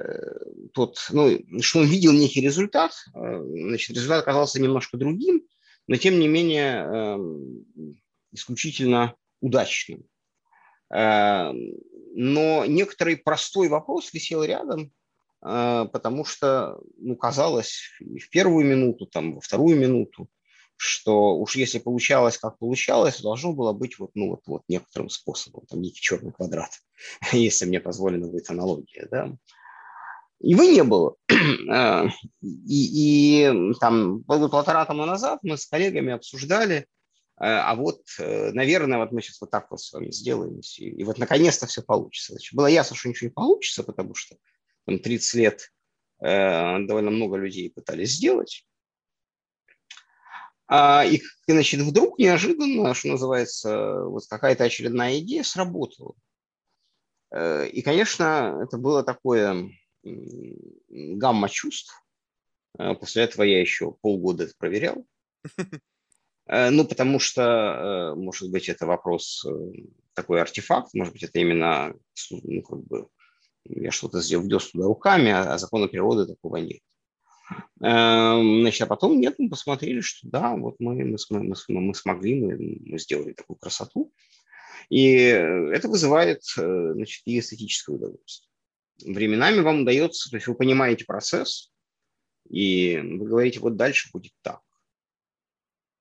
тот, ну, что он видел некий результат, э, значит, результат оказался немножко другим, но тем не менее эм, исключительно удачным. Эм, но некоторый простой вопрос висел рядом, потому что, ну, казалось в первую минуту, там, во вторую минуту, что уж если получалось, как получалось, должно было быть вот, ну, вот, вот некоторым способом, там, некий черный квадрат, если мне позволена будет аналогия, да. Его не было. А, и, и там полтора тому назад мы с коллегами обсуждали, а, а вот, э, наверное, вот мы сейчас вот так вот с вами сделаем, и, и вот наконец-то все получится. Значит, было ясно, что ничего не получится, потому что там 30 лет э, довольно много людей пытались сделать. А, и, значит, вдруг неожиданно, что называется, вот какая-то очередная идея сработала. Э, и, конечно, это было такое гамма чувств. Э, после этого я еще полгода это проверял. Ну, потому что, может быть, это вопрос такой артефакт, может быть, это именно ну, как бы я что-то ввез туда руками, а, а закона природы такого нет. Эм, значит, а потом нет, мы посмотрели, что да, вот мы, мы, мы, мы смогли, мы, мы сделали такую красоту. И это вызывает э, значит, и эстетическое удовольствие. Временами вам удается, то есть вы понимаете процесс, и вы говорите, вот дальше будет так.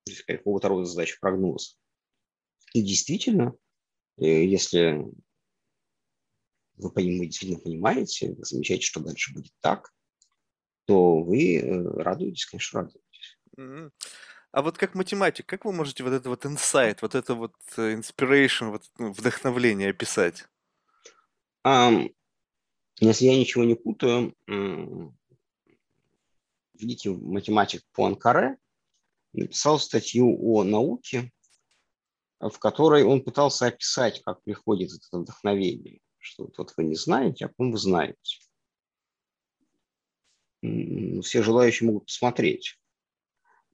То есть какого-то рода задача прогноза. И действительно, э, если вы, вы действительно понимаете, вы замечаете, что дальше будет так, то вы э, радуетесь, конечно, радуетесь. А вот как математик, как вы можете вот это вот инсайт, вот это вот э, inspiration, вот ну, вдохновление описать? Um, Если я ничего не путаю, великий математик Пуанкаре написал статью о науке, в которой он пытался описать, как приходит это вдохновение, что вот вы не знаете, а потом вы знаете. Все желающие могут посмотреть.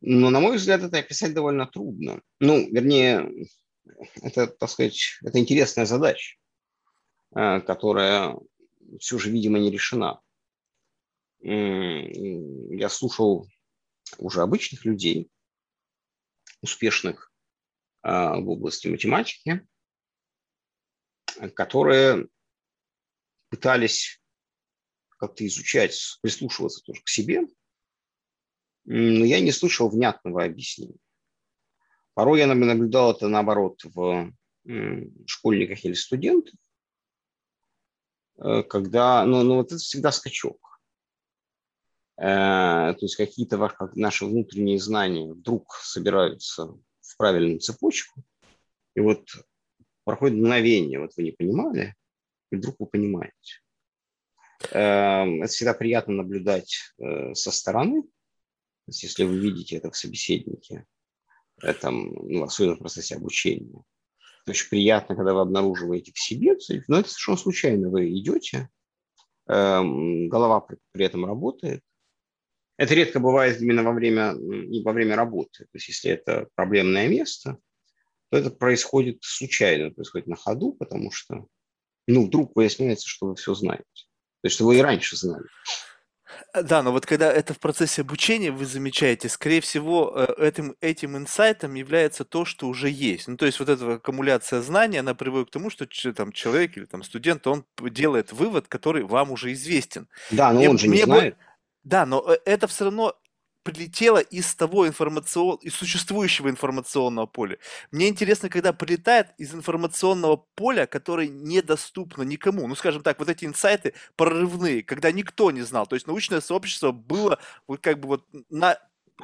Но, на мой взгляд, это описать довольно трудно. Ну, вернее, это, так сказать, это интересная задача, э, которая все же, видимо, не решена. Я слушал уже обычных людей, успешных а, в области математики, которые пытались как-то изучать, прислушиваться тоже к себе, но я не слышал внятного объяснения. Порой я наблюдал это наоборот в школьниках или студентах, э, когда, ну, ну вот это всегда скачок. Э, то есть какие-то наши внутренние знания вдруг собираются в правильную цепочку, и вот проходит мгновение, вот вы не понимали, и вдруг вы понимаете. Эм, это всегда приятно наблюдать э, со стороны, если вы видите это в собеседнике, этом, ну, особенно в процессе обучения. Очень приятно, когда вы обнаруживаете в себе но это совершенно случайно. Вы идете, эм, голова при этом работает. Это редко бывает именно во время, не во время работы. То есть если это проблемное место, то это происходит случайно, происходит на ходу, потому что ну, вдруг выясняется, что вы все знаете. То есть, что вы и раньше знали. Э, да, но вот когда это в процессе обучения вы замечаете, скорее всего, э, этим, этим инсайтом является то, что уже есть. Ну, то есть вот эта аккумуляция знаний, она приводит к тому, что там человек или там студент, он делает вывод, который вам уже известен. Да, но мне, он же не знает. Да, но э, это все равно прилетело из того информационного, из существующего информационного поля. Мне интересно, когда прилетает из информационного поля, которое недоступно никому. Ну, скажем так, вот эти инсайты прорывные, когда никто не знал. То есть научное сообщество было вот как бы вот на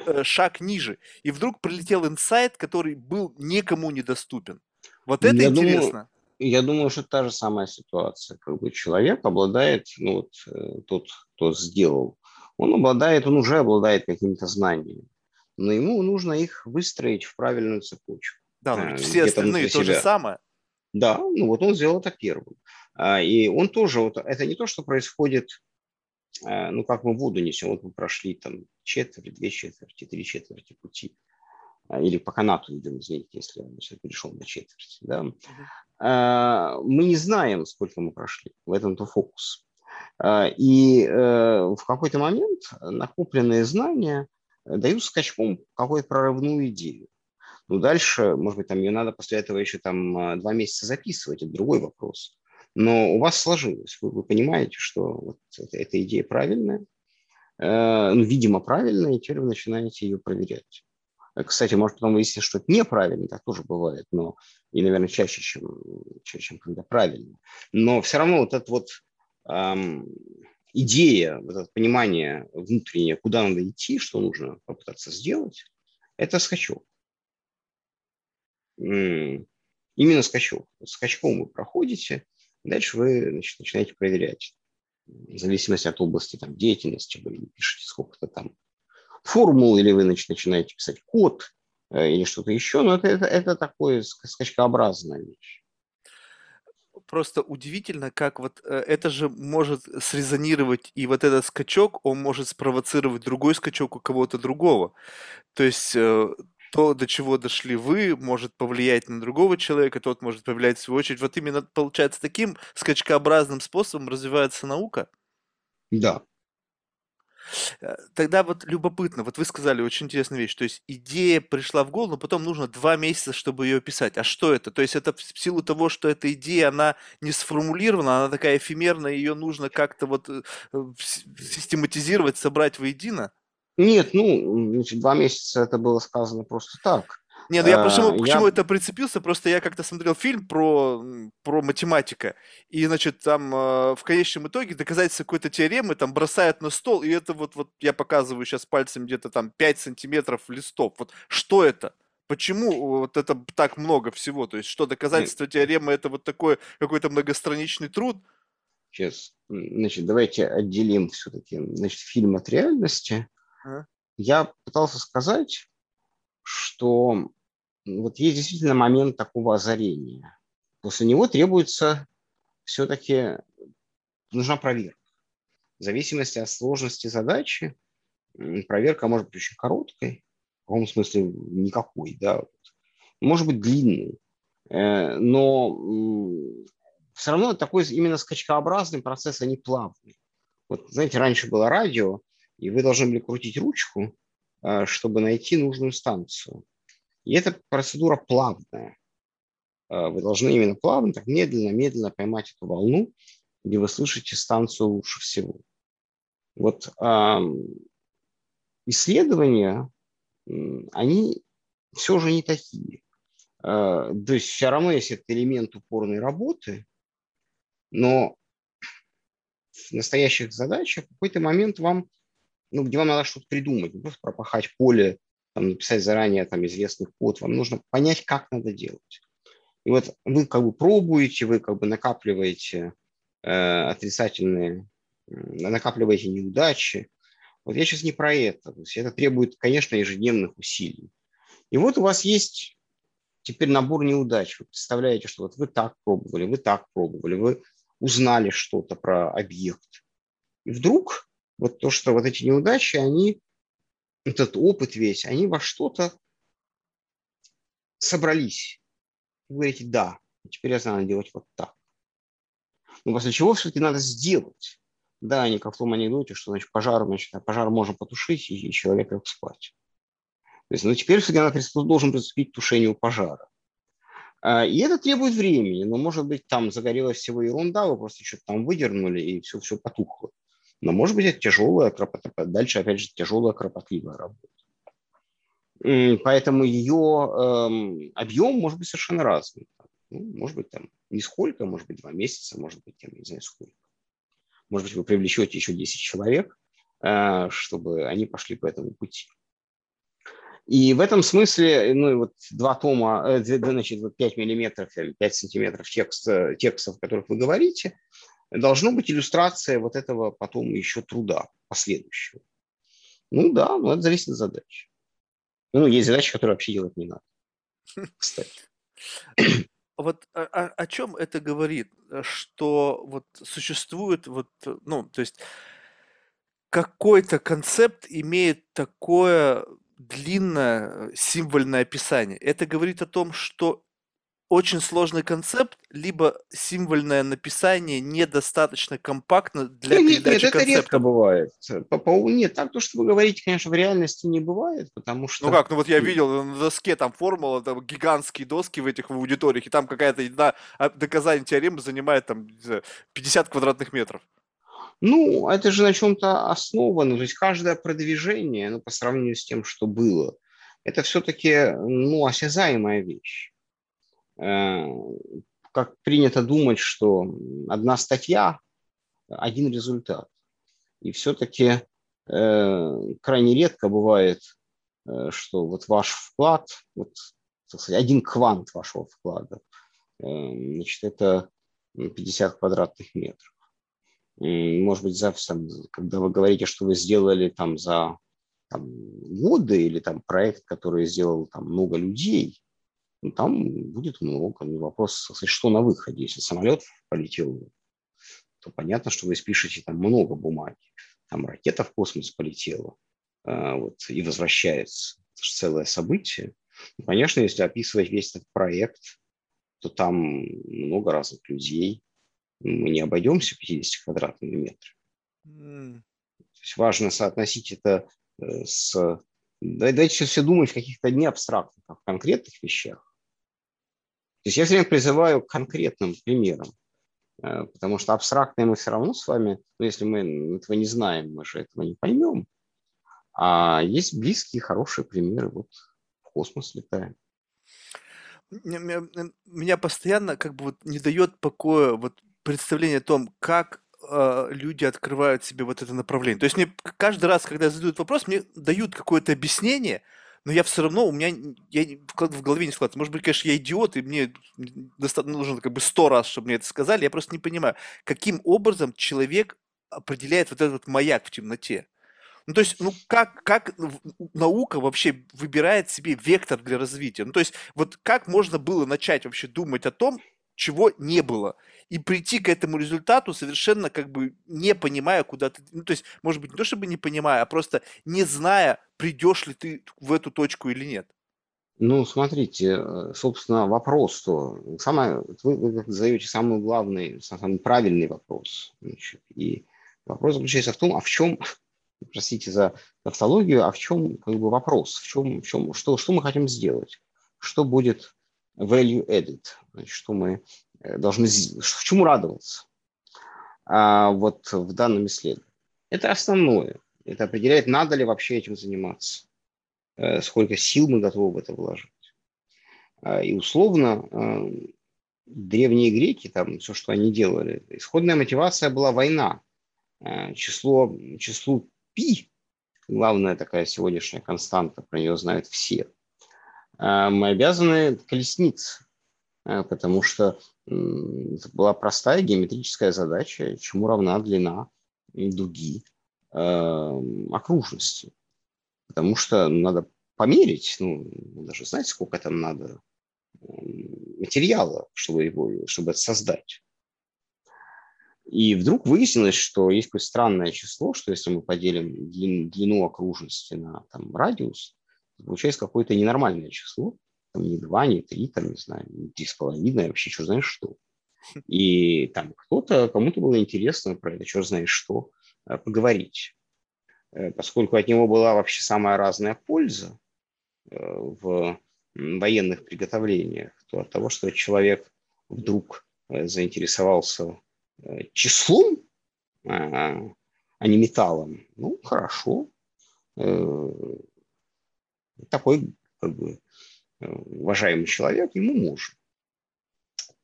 э, шаг ниже. И вдруг прилетел инсайт, который был никому недоступен. Вот это я интересно. Думаю, я думаю, что та же самая ситуация. Как бы человек обладает, ну вот э, тот, кто сделал он обладает, он уже обладает какими-то знаниями, но ему нужно их выстроить в правильную цепочку. Да, но э, все остальные то же самое. Да, ну вот он сделал это первым. А, и он тоже, вот, это не то, что происходит, э, ну как мы воду несем, вот мы прошли там четверть, две четверти, три четверти пути, а, или по канату идем, извините, если я сейчас перешел на четверть. Да? Uh-huh. Мы не знаем, сколько мы прошли, в этом-то фокус. А, и э, в какой-то момент накопленные знания дают скачком какую-то прорывную идею. Ну, дальше, может быть, там ее надо после этого еще там а, два месяца записывать, это другой вопрос. Но у вас сложилось, вы, вы понимаете, что вот эта, идея правильная, э, ну, видимо, правильная, и теперь вы начинаете ее проверять. Кстати, может потом выясниться, что это неправильно, так тоже бывает, но и, наверное, чаще, чем, чаще, чем когда правильно. Но все равно вот этот вот идея, вот это понимание внутреннее, куда надо идти, что нужно попытаться сделать, это скачок. Именно скачок. Скачком вы проходите, дальше вы значит, начинаете проверять. В зависимости от области там, деятельности, вы пишете сколько-то там формул, или вы значит, начинаете писать код, э, или что-то еще, но это, это, это такое скачкообразная вещь просто удивительно, как вот э, это же может срезонировать, и вот этот скачок, он может спровоцировать другой скачок у кого-то другого. То есть э, то, до чего дошли вы, может повлиять на другого человека, тот может повлиять в свою очередь. Вот именно, получается, таким скачкообразным способом развивается наука. Да, тогда вот любопытно, вот вы сказали очень интересную вещь, то есть идея пришла в голову, но потом нужно два месяца, чтобы ее описать. А что это? То есть это в силу того, что эта идея, она не сформулирована, она такая эфемерная, ее нужно как-то вот э, систематизировать, собрать воедино? Нет, ну, значит, два месяца это было сказано просто так. Не, ну я почему, к чему это прицепился, просто я как-то смотрел фильм про, про математика, и, значит, там э, в конечном итоге доказательство какой-то теоремы там бросают на стол, и это вот, вот я показываю сейчас пальцем где-то там 5 сантиметров листов. Вот что это? Почему вот это так много всего? То есть что, доказательство теоремы это вот такой какой-то многостраничный труд? Сейчас, значит, давайте отделим все-таки, значит, фильм от реальности. А? Я пытался сказать, что вот есть действительно момент такого озарения. После него требуется все-таки нужна проверка. В зависимости от сложности задачи, проверка может быть очень короткой, в каком смысле никакой, да, может быть длинной, э, но все равно такой именно скачкообразный процесс, а не плавный. Вот, знаете, раньше было радио, и вы должны были крутить ручку, э, чтобы найти нужную станцию. И эта процедура плавная. Э, вы должны именно плавно, так медленно, медленно поймать эту волну, где вы слышите станцию лучше всего. Вот исследования, они все же не такие. Э, то есть все равно есть этот элемент упорной работы, но в настоящих задачах в какой-то момент вам, ну, где вам надо что-то придумать, просто пропахать поле, там, написать заранее там, известный код, вам нужно понять, как надо делать. И вот вы как бы пробуете, вы как бы накапливаете э, отрицательные, накапливаете неудачи. Вот я сейчас не про это. То есть это требует, конечно, ежедневных усилий. И вот у вас есть теперь набор неудач. Вы представляете, что вот вы так пробовали, вы так пробовали, вы узнали что-то про объект. И вдруг вот то, что вот эти неудачи, они, этот опыт весь, они во что-то собрались. Вы говорите, да, теперь я знаю делать вот так. Но после чего все-таки надо сделать. Да, не как в том анекдоте, что значит, пожар, значит, пожар можно потушить, и человек лег спать. То есть, ну, теперь все-таки должен приступить к тушению пожара. А, и это требует времени, но, может быть, там загорелась всего ерунда, вы просто что-то там выдернули, и все, все потухло. Но, может быть, это тяжелая, кропотливая, дальше, опять же, тяжелая, кропотливая работа. Поэтому ее эм, объем может быть совершенно разный. Ну, может быть, там не сколько, может быть, два месяца, может быть, я не знаю, сколько. Может быть, вы привлечете еще 10 человек, э, чтобы они пошли по этому пути. И в этом смысле, ну, вот два тома, э, значит, вот 5 миллиметров или 5 сантиметров текста, текстов, о которых вы говорите, должно быть иллюстрация вот этого потом еще труда последующего. Ну да, но это зависит от задачи. Ну, есть задачи, которые вообще делать не надо. Кстати. Вот о, о, о чем это говорит? Что вот существует вот, ну, то есть какой-то концепт имеет такое длинное э, символьное описание. Это говорит о том, что очень сложный концепт, либо символьное написание недостаточно компактно для нет, передачи нет, концепта. это редко бывает. По, по, нет, так то, что вы говорите, конечно, в реальности не бывает, потому что... Ну как, ну вот я видел на доске там формула, там гигантские доски в этих в аудиториях, и там какая-то одна а, доказание теоремы занимает там 50 квадратных метров. Ну, это же на чем-то основано. То есть каждое продвижение, ну, по сравнению с тем, что было, это все-таки, ну, осязаемая вещь. Э, как принято думать, что одна статья – один результат. И все-таки э, крайне редко бывает, э, что вот ваш вклад, вот, сказать, один квант вашего вклада, значит, это 50 квадратных метров может быть, за, там, когда вы говорите, что вы сделали там за там, годы или там проект, который сделал там много людей, ну, там будет много. Ну, вопрос, что на выходе. Если самолет полетел, то понятно, что вы спишете там много бумаги. Там ракета в космос полетела э, вот, и возвращается. Это же целое событие. Ну, конечно, если описывать весь этот проект, то там много разных людей, мы не обойдемся 50 квадратными метрами. Mm. То есть важно соотносить это э, с... Давайте все думать в каких-то не абстрактных, а в конкретных вещах. То есть я все время призываю к конкретным примерам, э, потому что абстрактные мы все равно с вами, ну, если мы этого не знаем, мы же этого не поймем. А есть близкие, хорошие примеры. Вот в космос летаем. Меня постоянно как бы вот не дает покоя вот представление о том, как э, люди открывают себе вот это направление. То есть мне каждый раз, когда задают вопрос, мне дают какое-то объяснение, но я все равно, у меня я в голове не складывается. Может быть, конечно, я идиот, и мне нужно как бы сто раз, чтобы мне это сказали. Я просто не понимаю, каким образом человек определяет вот этот вот маяк в темноте. Ну, то есть, ну, как, как наука вообще выбирает себе вектор для развития? Ну, то есть, вот как можно было начать вообще думать о том, чего не было, и прийти к этому результату совершенно как бы не понимая, куда ты... Ну, то есть, может быть, не то чтобы не понимая, а просто не зная, придешь ли ты в эту точку или нет. Ну, смотрите, э, собственно, вопрос, что самое, вы, вы задаете самый главный, самый правильный вопрос. Значит, и вопрос заключается в том, а в чем, простите за тавтологию, а в чем как бы вопрос, в чем, в чем, что, что мы хотим сделать, что будет value added, значит, что мы э, должны, чему радоваться а, вот в данном исследовании. Это основное. Это определяет, надо ли вообще этим заниматься, э, сколько сил мы готовы в это вложить. А, и условно э, древние греки, там все, что они делали, исходная мотивация была война. Число, числу пи, главная такая сегодняшняя константа, про нее знают все – мы обязаны колесниц, а, потому что это была простая геометрическая задача, чему равна длина дуги а, окружности. Потому что надо померить, ну, даже знать, сколько там надо материала, чтобы его, чтобы это создать. И вдруг выяснилось, что есть какое-то странное число, что если мы поделим длин, длину окружности на там, радиус, получается какое-то ненормальное число, там не два, не три, там, не знаю, не три с половиной, вообще что знаешь что. И там кто-то, кому-то было интересно про это, что знаешь что, э, поговорить. Э, поскольку от него была вообще самая разная польза э, в военных приготовлениях, то от того, что человек вдруг заинтересовался числом, а не металлом, ну, хорошо, такой как бы, э, уважаемый человек, ему можно.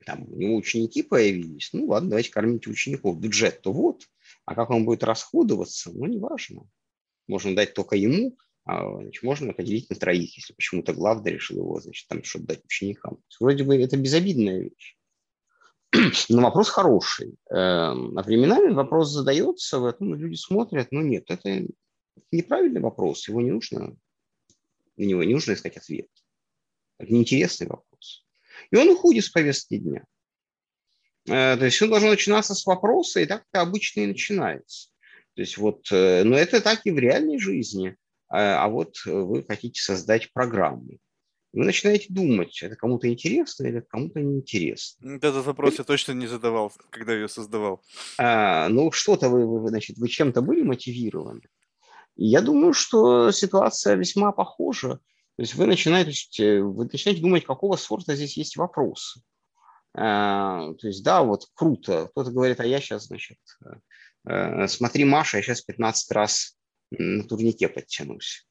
Там у него ученики появились, ну ладно, давайте кормите учеников. Бюджет-то вот, а как он будет расходоваться, ну неважно. Можно дать только ему, а, значит, можно поделить на троих, если почему-то главный решил его, значит, там что-то дать ученикам. Вроде бы это безобидная вещь. Но вопрос хороший. Эм, а временами вопрос задается, в этом люди смотрят, ну нет, это неправильный вопрос, его не нужно на него не нужно искать ответ. Это неинтересный вопрос. И он уходит с повестки дня. Э, то есть все должно начинаться с вопроса, и так это обычно и начинается. То есть вот, э, но это так и в реальной жизни. А, а вот вы хотите создать программу. Вы начинаете думать, это кому-то интересно или кому-то неинтересно. Этот вопрос я точно не задавал, когда ее создавал. А, ну, что-то вы, вы, значит, вы чем-то были мотивированы. Я думаю, что ситуация весьма похожа. То есть вы начинаете, вы начинаете думать, какого сорта здесь есть вопросы. А, то есть, да, вот круто. Кто-то говорит, а я сейчас, значит, э, смотри, Маша, я сейчас 15 раз на турнике подтянусь.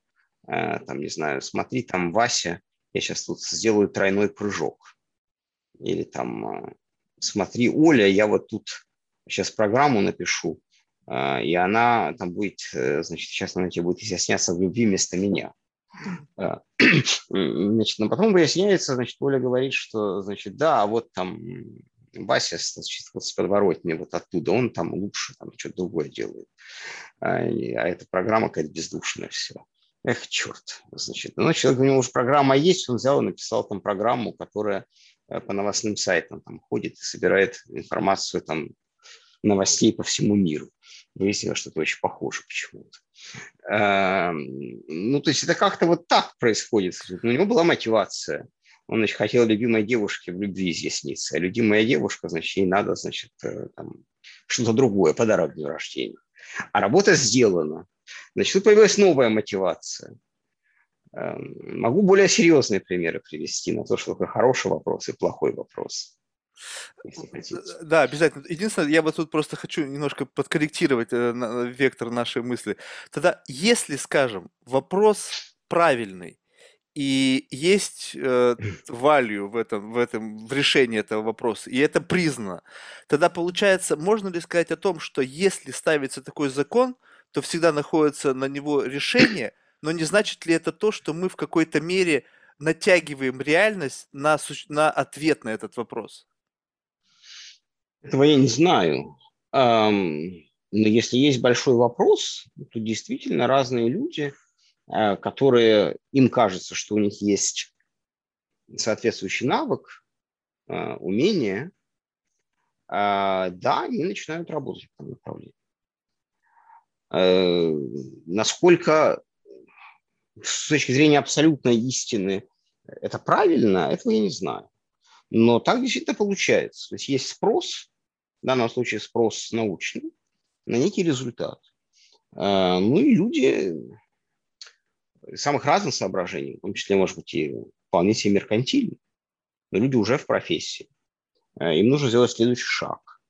А, там, не знаю, смотри, там, Вася, я сейчас тут сделаю тройной прыжок. Или там, а, смотри, Оля, я вот тут сейчас программу напишу, и она там будет, э, значит, сейчас она тебе будет изъясняться в любви вместо меня. А, значит, но потом выясняется, значит, Оля говорит, что, значит, да, а вот там Вася значит, вот с подворотни вот оттуда, он там лучше, там что-то другое делает. А, а эта программа какая-то бездушная все. Эх, черт, значит. Ну, человек, у него уже программа есть, он взял и написал там программу, которая э, по новостным сайтам там ходит и собирает информацию там новостей по всему миру выяснилось, что это очень похоже почему-то. Эм, ну, то есть это как-то вот так происходит. У него была мотивация. Он значит, хотел любимой девушке в любви изъясниться. А любимая девушка, значит, ей надо, значит, э, что-то другое, подарок дню рождения. А работа сделана. Значит, тут появилась новая мотивация. Эм, могу более серьезные примеры привести на то, что такое хороший вопрос и плохой вопрос. Да, обязательно. Единственное, я вот тут просто хочу немножко подкорректировать э, вектор нашей мысли. Тогда, если, скажем, вопрос правильный, и есть э, value в этом, в этом, в решении этого вопроса, и это признано, тогда получается, можно ли сказать о том, что если ставится такой закон, то всегда находится на него решение, но не значит ли это то, что мы в какой-то мере натягиваем реальность на, на ответ на этот вопрос? Этого я не знаю. Но если есть большой вопрос, то действительно разные люди, э, которые им кажется, что у них есть соответствующий навык, э, умение, э, да, они начинают работать в этом направлении. Насколько с точки зрения абсолютной истины это правильно, этого я не знаю. Но так действительно получается. То есть есть спрос, в данном случае спрос научный, на некий результат. А, ну и люди самых разных соображений, в том числе, может быть, и вполне себе меркантильны, но люди уже в профессии. А, им нужно сделать следующий шаг.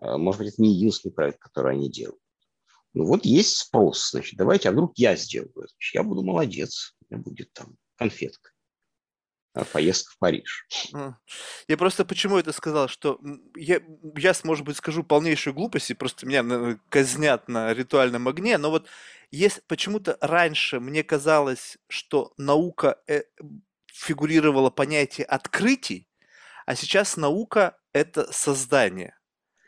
А, может быть, это не единственный проект, который они делают. Ну вот есть спрос, значит, давайте, а вдруг я сделаю это? Я буду молодец, у меня будет там конфетка. Э, поездка в Париж. Я просто почему это сказал, что я, я, может быть, скажу полнейшую глупость, и просто меня казнят на ритуальном огне, но вот есть почему-то раньше мне казалось, что наука э, фигурировала понятие открытий, а сейчас наука – это создание.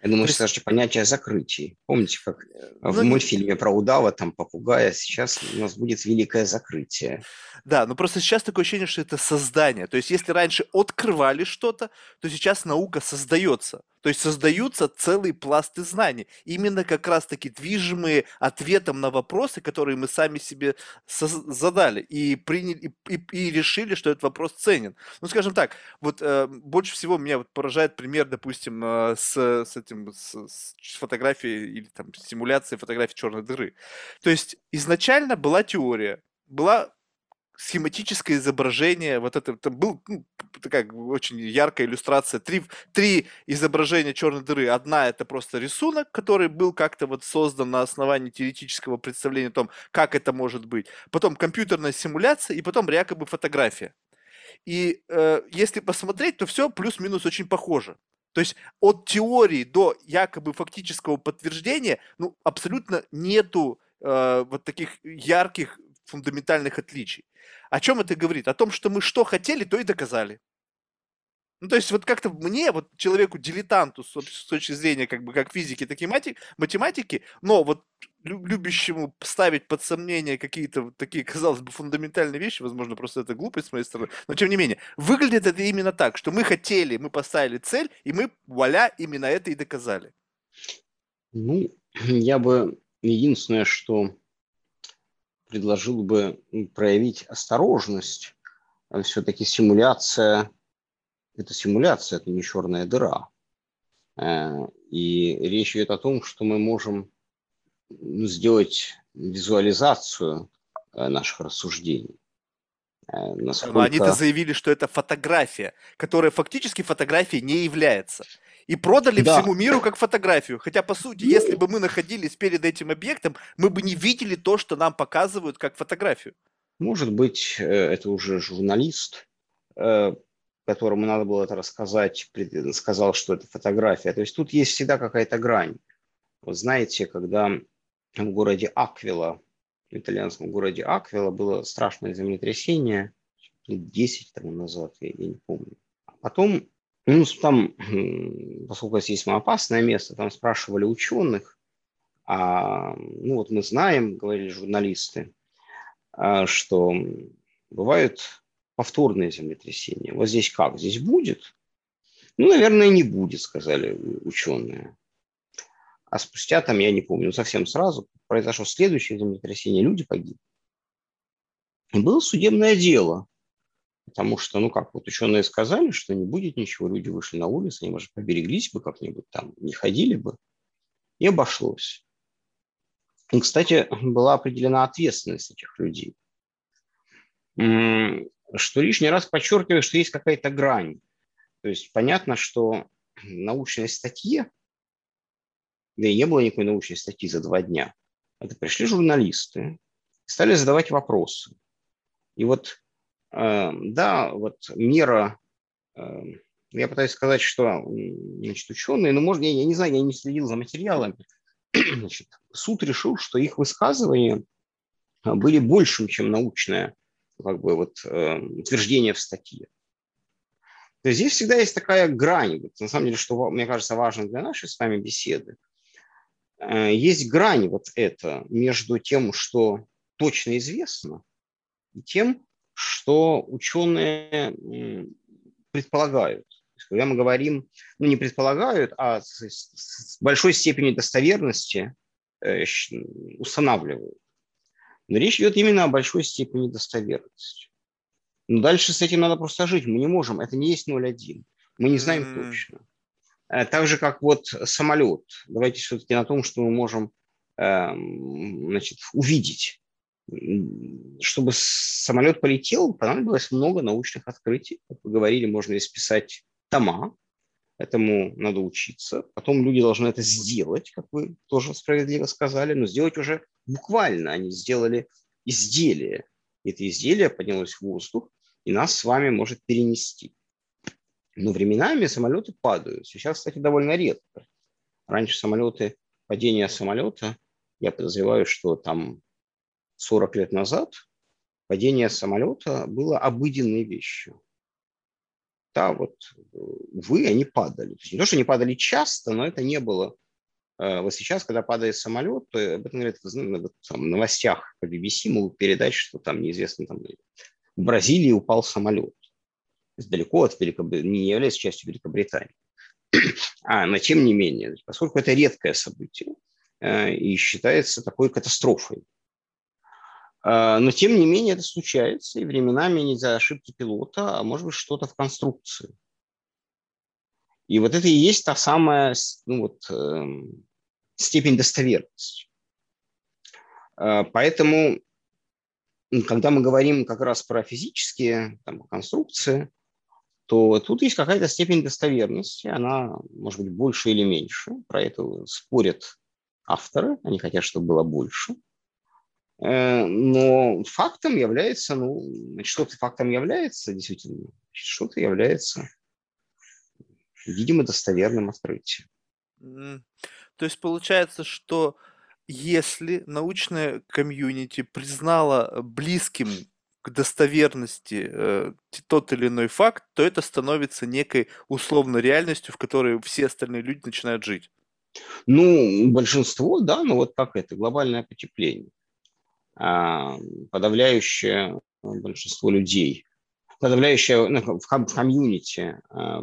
Я думаю, что даже понятие закрытий. Помните, как э, в ну, мультфильме про удава, там попугая, сейчас у нас будет великое закрытие. Да, но просто сейчас такое ощущение, что это создание. То есть, если раньше открывали что-то, то сейчас наука создается. То есть создаются целые пласты знаний, именно как раз-таки движимые ответом на вопросы, которые мы сами себе задали и приняли и, и, и решили, что этот вопрос ценен. Ну, скажем так, вот э, больше всего меня вот поражает пример, допустим, э, с, с этим с, с фотографией или там симуляцией фотографии черной дыры. То есть изначально была теория, была схематическое изображение, вот это там был ну, такая очень яркая иллюстрация, три, три изображения черной дыры. Одна это просто рисунок, который был как-то вот создан на основании теоретического представления о том, как это может быть. Потом компьютерная симуляция и потом якобы фотография. И э, если посмотреть, то все плюс-минус очень похоже. То есть от теории до якобы фактического подтверждения, ну, абсолютно нету э, вот таких ярких фундаментальных отличий. О чем это говорит? О том, что мы что хотели, то и доказали. Ну, то есть вот как-то мне, вот человеку-дилетанту с, с точки зрения как бы как физики, так и математики, но вот любящему ставить под сомнение какие-то такие, казалось бы, фундаментальные вещи, возможно, просто это глупость с моей стороны, но тем не менее, выглядит это именно так, что мы хотели, мы поставили цель, и мы, вуаля, именно это и доказали. Ну, я бы единственное, что предложил бы проявить осторожность. Все-таки симуляция – это симуляция, это не черная дыра. Э, и речь идет о том, что мы можем сделать визуализацию э, наших рассуждений. Э, насколько... Но они-то заявили, что это фотография, которая фактически фотографией не является и продали да. всему миру как фотографию. Хотя, по сути, ну... если бы мы находились перед этим объектом, мы бы не видели то, что нам показывают как фотографию. Может быть, э, это уже журналист, которому надо было это рассказать, сказал, что это фотография. То есть тут есть всегда какая-то грань. Вот знаете, когда в городе Аквила, в итальянском городе Аквила было страшное землетрясение, 10 тому назад, я, я не помню. А потом ну, там, поскольку здесь опасное место, там спрашивали ученых, а, ну вот мы знаем, говорили журналисты, а, что бывают повторные землетрясения. Вот здесь как? Здесь будет? Ну, наверное, не будет, сказали ученые. А спустя там, я не помню, совсем сразу произошло следующее землетрясение, люди погибли. И было судебное дело – Потому что, ну как, вот ученые сказали, что не будет ничего, люди вышли на улицу, они, может, побереглись бы как-нибудь там, не ходили бы, и обошлось. И, кстати, была определена ответственность этих людей, что лишний раз подчеркиваю, что есть какая-то грань. То есть понятно, что научной статье, да и не было никакой научной статьи за два дня, это пришли журналисты, стали задавать вопросы. И вот Эм, да, вот мера, эм, я пытаюсь сказать, что значит, ученые, ну, может, я, я не знаю, я не следил за материалами, значит, суд решил, что их высказывания были большим, чем научное как бы, вот, э, утверждение в статье. То есть здесь всегда есть такая грань. Вот, на самом деле, что, мне кажется, важно для нашей с вами беседы. Э, есть грань вот это между тем, что точно известно, и тем, что ученые предполагают. Когда мы говорим, ну не предполагают, а с, с большой степенью достоверности э, устанавливают. Но речь идет именно о большой степени достоверности. Но дальше с этим надо просто жить. Мы не можем. Это не есть 0,1. Мы не знаем mm-hmm. точно. Э, так же, как вот самолет. Давайте все-таки на том, что мы можем э, значит, увидеть. Чтобы самолет полетел, понадобилось много научных открытий. Как вы говорили, можно исписать тома, этому надо учиться. Потом люди должны это сделать, как вы тоже справедливо сказали, но сделать уже буквально. Они сделали изделие. Это изделие поднялось в воздух и нас с вами может перенести. Но временами самолеты падают. Сейчас, кстати, довольно редко. Раньше самолеты, падение самолета, я подозреваю, что там 40 лет назад падение самолета было обыденной вещью да, вот, вы, они падали. То есть не то, что они падали часто, но это не было. Э, вот сейчас, когда падает самолет, то об этом говорят в новостях по BBC, могут передать, что там неизвестно, там, в Бразилии упал самолет. Далеко от Великобритании, не является частью Великобритании. А, но тем не менее, поскольку это редкое событие э, и считается такой катастрофой, а, но, тем не менее, это случается, и временами не за ошибки пилота, а может быть что-то в конструкции. И вот это и есть та самая ну, вот, э, степень достоверности. Э, поэтому, когда мы говорим как раз про физические там, конструкции, то тут есть какая-то степень достоверности, она может быть больше или меньше. Про это спорят авторы, они хотят, чтобы было больше – Э, но фактом является, ну, что-то фактом является, действительно, что-то является, видимо, достоверным открытием. То есть получается, что если научная комьюнити признала близким достоверности э, тот или иной факт, то это становится некой условной реальностью, в которой все остальные люди начинают жить. Ну, большинство, да, но вот как это, глобальное потепление. А, подавляющее большинство людей, подавляющее ну, в комьюнити, а,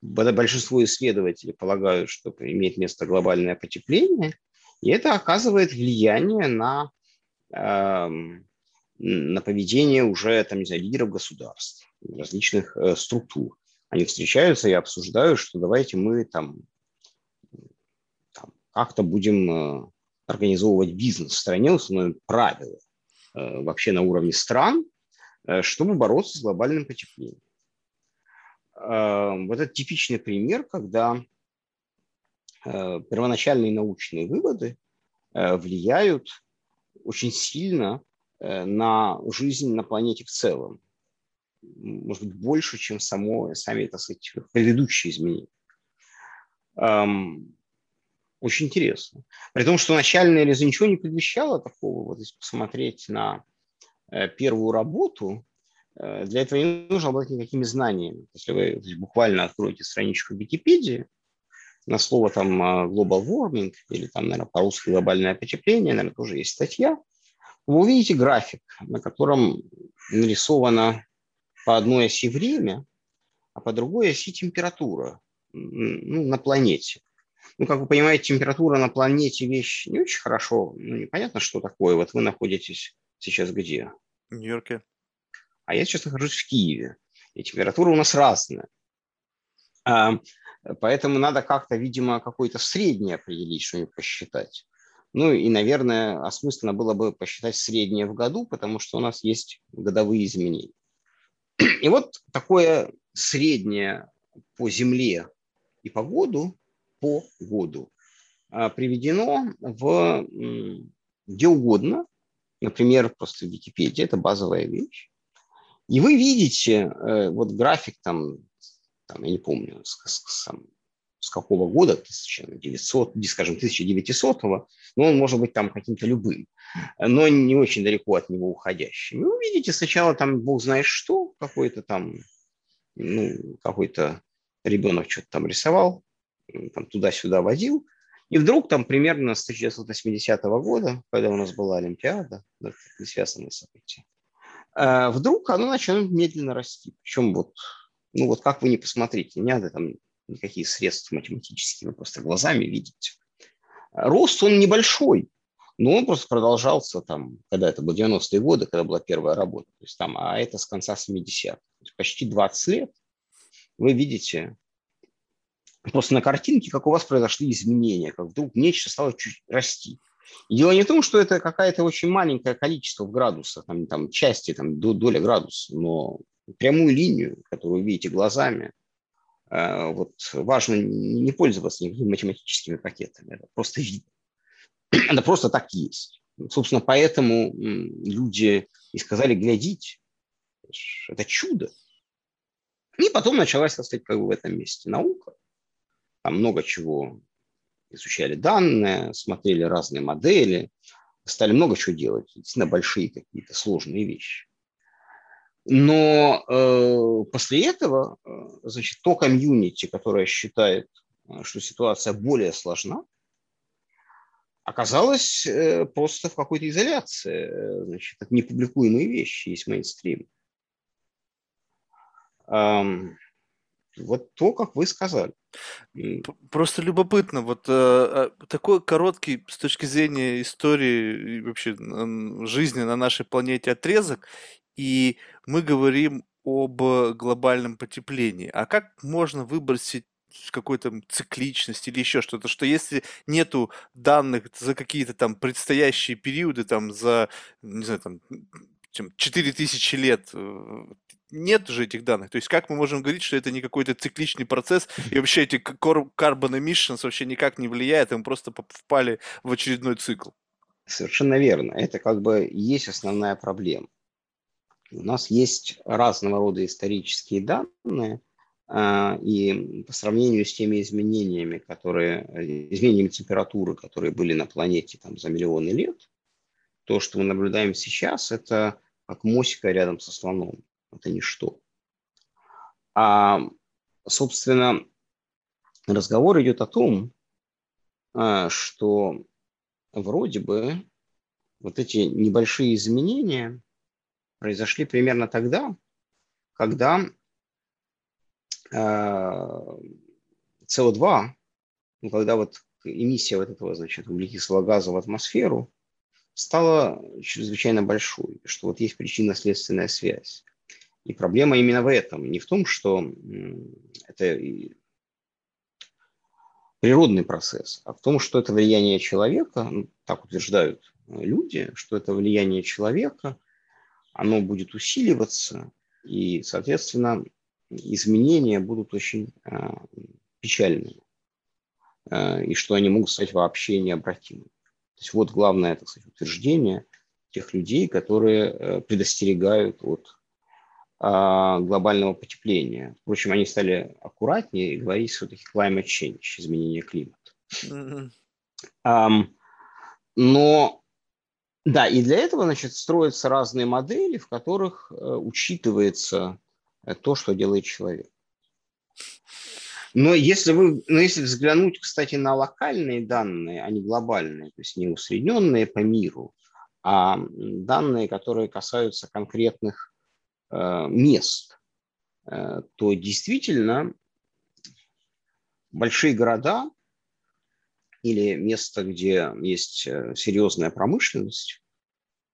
большинство исследователей полагают, что имеет место глобальное потепление, и это оказывает влияние на, на поведение уже там, не знаю, лидеров государств, различных э, структур. Они встречаются и обсуждают, что давайте мы там, там как-то будем э, организовывать бизнес в стране, установим правила э, вообще на уровне стран, э, чтобы бороться с глобальным потеплением. Э, вот это типичный пример, когда первоначальные научные выводы влияют очень сильно на жизнь на планете в целом. Может быть, больше, чем само, сами, так сказать, предыдущие изменения. Очень интересно. При том, что начальная релиза ничего не предвещало такого. Вот если посмотреть на э, первую работу, э, для этого не нужно обладать никакими знаниями. Если вы буквально откроете страничку Википедии, на слово там э, global warming или там, наверное, по-русски глобальное потепление, наверное, тоже есть статья, вы увидите график, на котором нарисовано по одной оси время, а по другой оси температура ну, на планете. Ну, как вы понимаете, температура на планете вещь не очень хорошо, ну, непонятно, что такое. Вот вы находитесь сейчас где? В Нью-Йорке. А я сейчас нахожусь в Киеве. И температура у нас разная. А, поэтому надо как-то, видимо, какой-то средний определить, что-нибудь посчитать. Ну и, наверное, осмысленно было бы посчитать среднее в году, потому что у нас есть годовые изменения. И вот такое среднее по Земле и по году по году а, приведено в где угодно, например, просто в Википедии, это базовая вещь. И вы видите э, вот график там, там я не помню, с, с, с какого года, 1900, скажем, 1900, но он может быть там каким-то любым, но не очень далеко от него уходящим. вы увидите сначала там бог знает что, какой-то там, ну, какой-то ребенок что-то там рисовал, там туда-сюда водил, и вдруг там примерно с 1980 года, когда у нас была Олимпиада, да, не связанные события, э, вдруг оно начало медленно расти. Причем вот, ну вот как вы не посмотрите, не надо там никаких средств математических, вы просто глазами видите. Рост он небольшой, но он просто продолжался там, когда это было 90-е годы, когда была первая работа. То есть там, а это с конца 70-х. Почти 20 лет вы видите просто на картинке, как у вас произошли изменения, как вдруг нечто стало чуть расти. И дело не в том, что это какое-то очень маленькое количество в градусах, там, там части, там, доля градуса, но прямую линию, которую вы видите глазами, вот важно не пользоваться никакими математическими пакетами, это просто видно. Это просто так есть. Собственно, поэтому люди и сказали глядите, это чудо. И потом началась, так сказать, как бы в этом месте наука, там много чего изучали данные, смотрели разные модели, стали много чего делать, действительно большие какие-то сложные вещи. Но э, после этого, э, значит, то комьюнити, которое считает, э, что ситуация более сложна, оказалось э, просто в какой-то изоляции. Э, значит, это непубликуемые вещи есть мейнстрим. Эм, вот то, как вы сказали. Просто любопытно, вот э, а, такой короткий с точки зрения истории и вообще жизни на нашей планете отрезок, и мы говорим об глобальном потеплении. А как можно выбросить какой-то цикличность или еще что-то, что если нету данных за какие-то там предстоящие периоды, там за, не знаю, там чем 4000 лет э, нет же этих данных. То есть как мы можем говорить, что это не какой-то цикличный процесс, и вообще эти carbon emissions вообще никак не влияют, и мы просто впали в очередной цикл? Совершенно верно. Это как бы есть основная проблема. У нас есть разного рода исторические данные, а, и по сравнению с теми изменениями, которые, изменениями температуры, которые были на планете там, за миллионы лет, то, что мы наблюдаем сейчас, это как мосика рядом со слоном это ничто. А, собственно, разговор идет о том, а, что вроде бы вот эти небольшие изменения произошли примерно тогда, когда СО2, а, ну, когда вот эмиссия вот этого, значит, углекислого газа в атмосферу стала чрезвычайно большой, что вот есть причинно-следственная связь. И проблема именно в этом, не в том, что это природный процесс, а в том, что это влияние человека, ну, так утверждают люди, что это влияние человека, оно будет усиливаться, и, соответственно, изменения будут очень э, печальными, э, и что они могут стать вообще необратимыми. То есть вот главное так сказать, утверждение тех людей, которые э, предостерегают от а, глобального потепления. Впрочем, они стали аккуратнее и говорить все-таки climate change, изменение климата. Mm-hmm. Um, но да, и для этого, значит, строятся разные модели, в которых э, учитывается э, то, что делает человек. Но если вы, но если взглянуть, кстати, на локальные данные, а не глобальные, то есть не усредненные по миру, а данные, которые касаются конкретных Э, мест, э, то действительно большие города или место, где есть э, серьезная промышленность,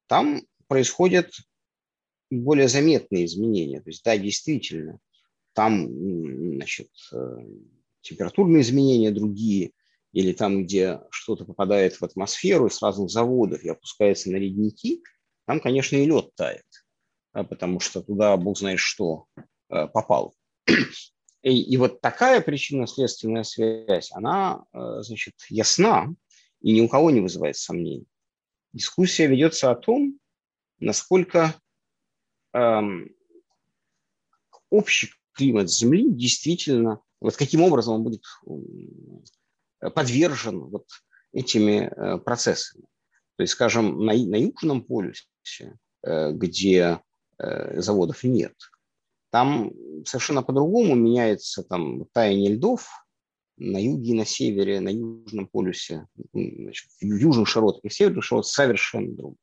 там происходят более заметные изменения. То есть, да, действительно, там значит, температурные изменения другие, или там, где что-то попадает в атмосферу с разных заводов и опускается на ледники, там, конечно, и лед тает. А, потому что туда бог знает что э, попал. И, и вот такая причинно-следственная связь, она, э, значит, ясна и ни у кого не вызывает сомнений. Дискуссия ведется о том, насколько эм, общий климат Земли действительно Вот каким образом он будет подвержен вот этими процессами. То есть, скажем, на, на Южном полюсе, где заводов нет, там совершенно по-другому меняется там таяние льдов на юге и на севере, на Южном полюсе, значит, в южных широтах и в северных широтах совершенно другое.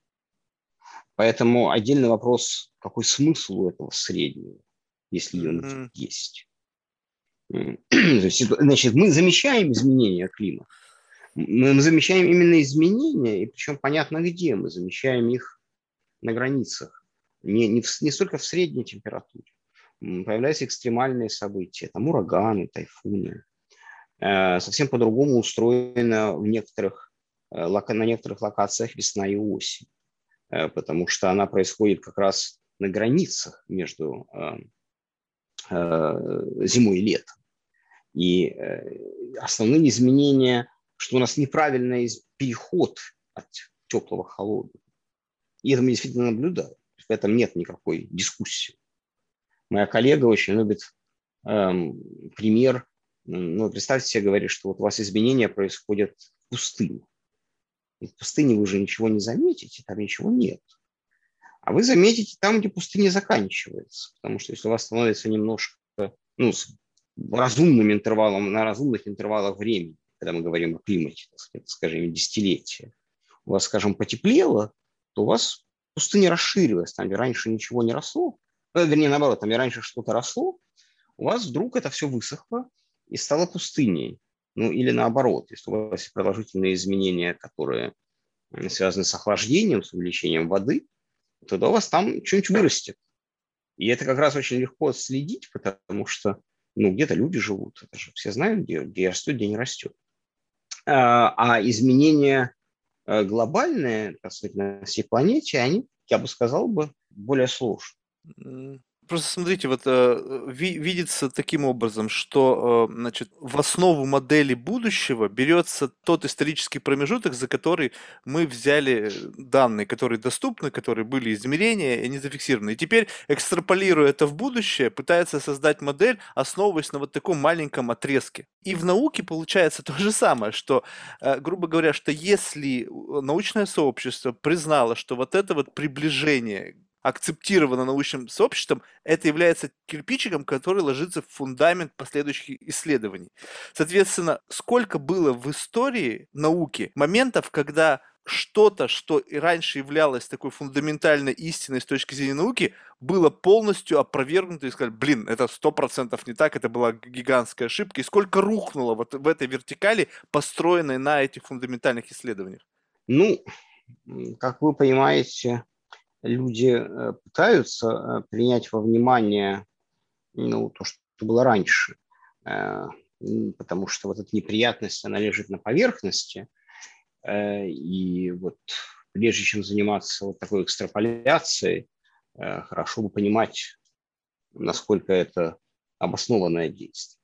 Поэтому отдельный вопрос, какой смысл у этого среднего, если он mm-hmm. есть. Значит, мы замечаем изменения климата. Мы замечаем именно изменения, и причем понятно где. Мы замечаем их на границах, не, не, в, не столько в средней температуре. Появляются экстремальные события, там ураганы, тайфуны. Э, совсем по-другому устроено в некоторых, э, на некоторых локациях весна и осень. Э, потому что она происходит как раз на границах между зимой и летом. И основные изменения, что у нас неправильный переход от теплого к холодному. И это мы действительно наблюдаем. В этом нет никакой дискуссии. Моя коллега очень любит эм, пример. Ну, представьте себе, говорит, что вот у вас изменения происходят в пустыне. И в пустыне вы же ничего не заметите, там ничего нет. А вы заметите там, где пустыня заканчивается. Потому что если у вас становится немножко, ну, с разумным интервалом, на разумных интервалах времени, когда мы говорим о климате, так сказать, скажем, десятилетия, у вас, скажем, потеплело, то у вас пустыня расширилась, там, где раньше ничего не росло, вернее, наоборот, там, где раньше что-то росло, у вас вдруг это все высохло и стало пустыней. Ну или наоборот, если у вас продолжительные изменения, которые связаны с охлаждением, с увеличением воды, тогда у вас там что-нибудь вырастет. И это как раз очень легко следить, потому что ну, где-то люди живут. Это же все знают, где, где растет, где не растет. А, а изменения э, глобальные, так сказать, на всей планете, они, я бы сказал, бы более просто смотрите, вот э, ви, видится таким образом, что э, значит, в основу модели будущего берется тот исторический промежуток, за который мы взяли данные, которые доступны, которые были измерения, и они зафиксированы. И теперь, экстраполируя это в будущее, пытается создать модель, основываясь на вот таком маленьком отрезке. И в науке получается то же самое, что, э, грубо говоря, что если научное сообщество признало, что вот это вот приближение акцептировано научным сообществом, это является кирпичиком, который ложится в фундамент последующих исследований. Соответственно, сколько было в истории науки моментов, когда что-то, что и раньше являлось такой фундаментальной истиной с точки зрения науки, было полностью опровергнуто и сказали, блин, это сто процентов не так, это была гигантская ошибка. И сколько рухнуло вот в этой вертикали, построенной на этих фундаментальных исследованиях? Ну, как вы понимаете, люди э, пытаются э, принять во внимание ну, то, что было раньше, э, потому что вот эта неприятность, она лежит на поверхности, и вот прежде чем заниматься вот такой экстраполяцией, хорошо бы понимать, насколько это обоснованное действие.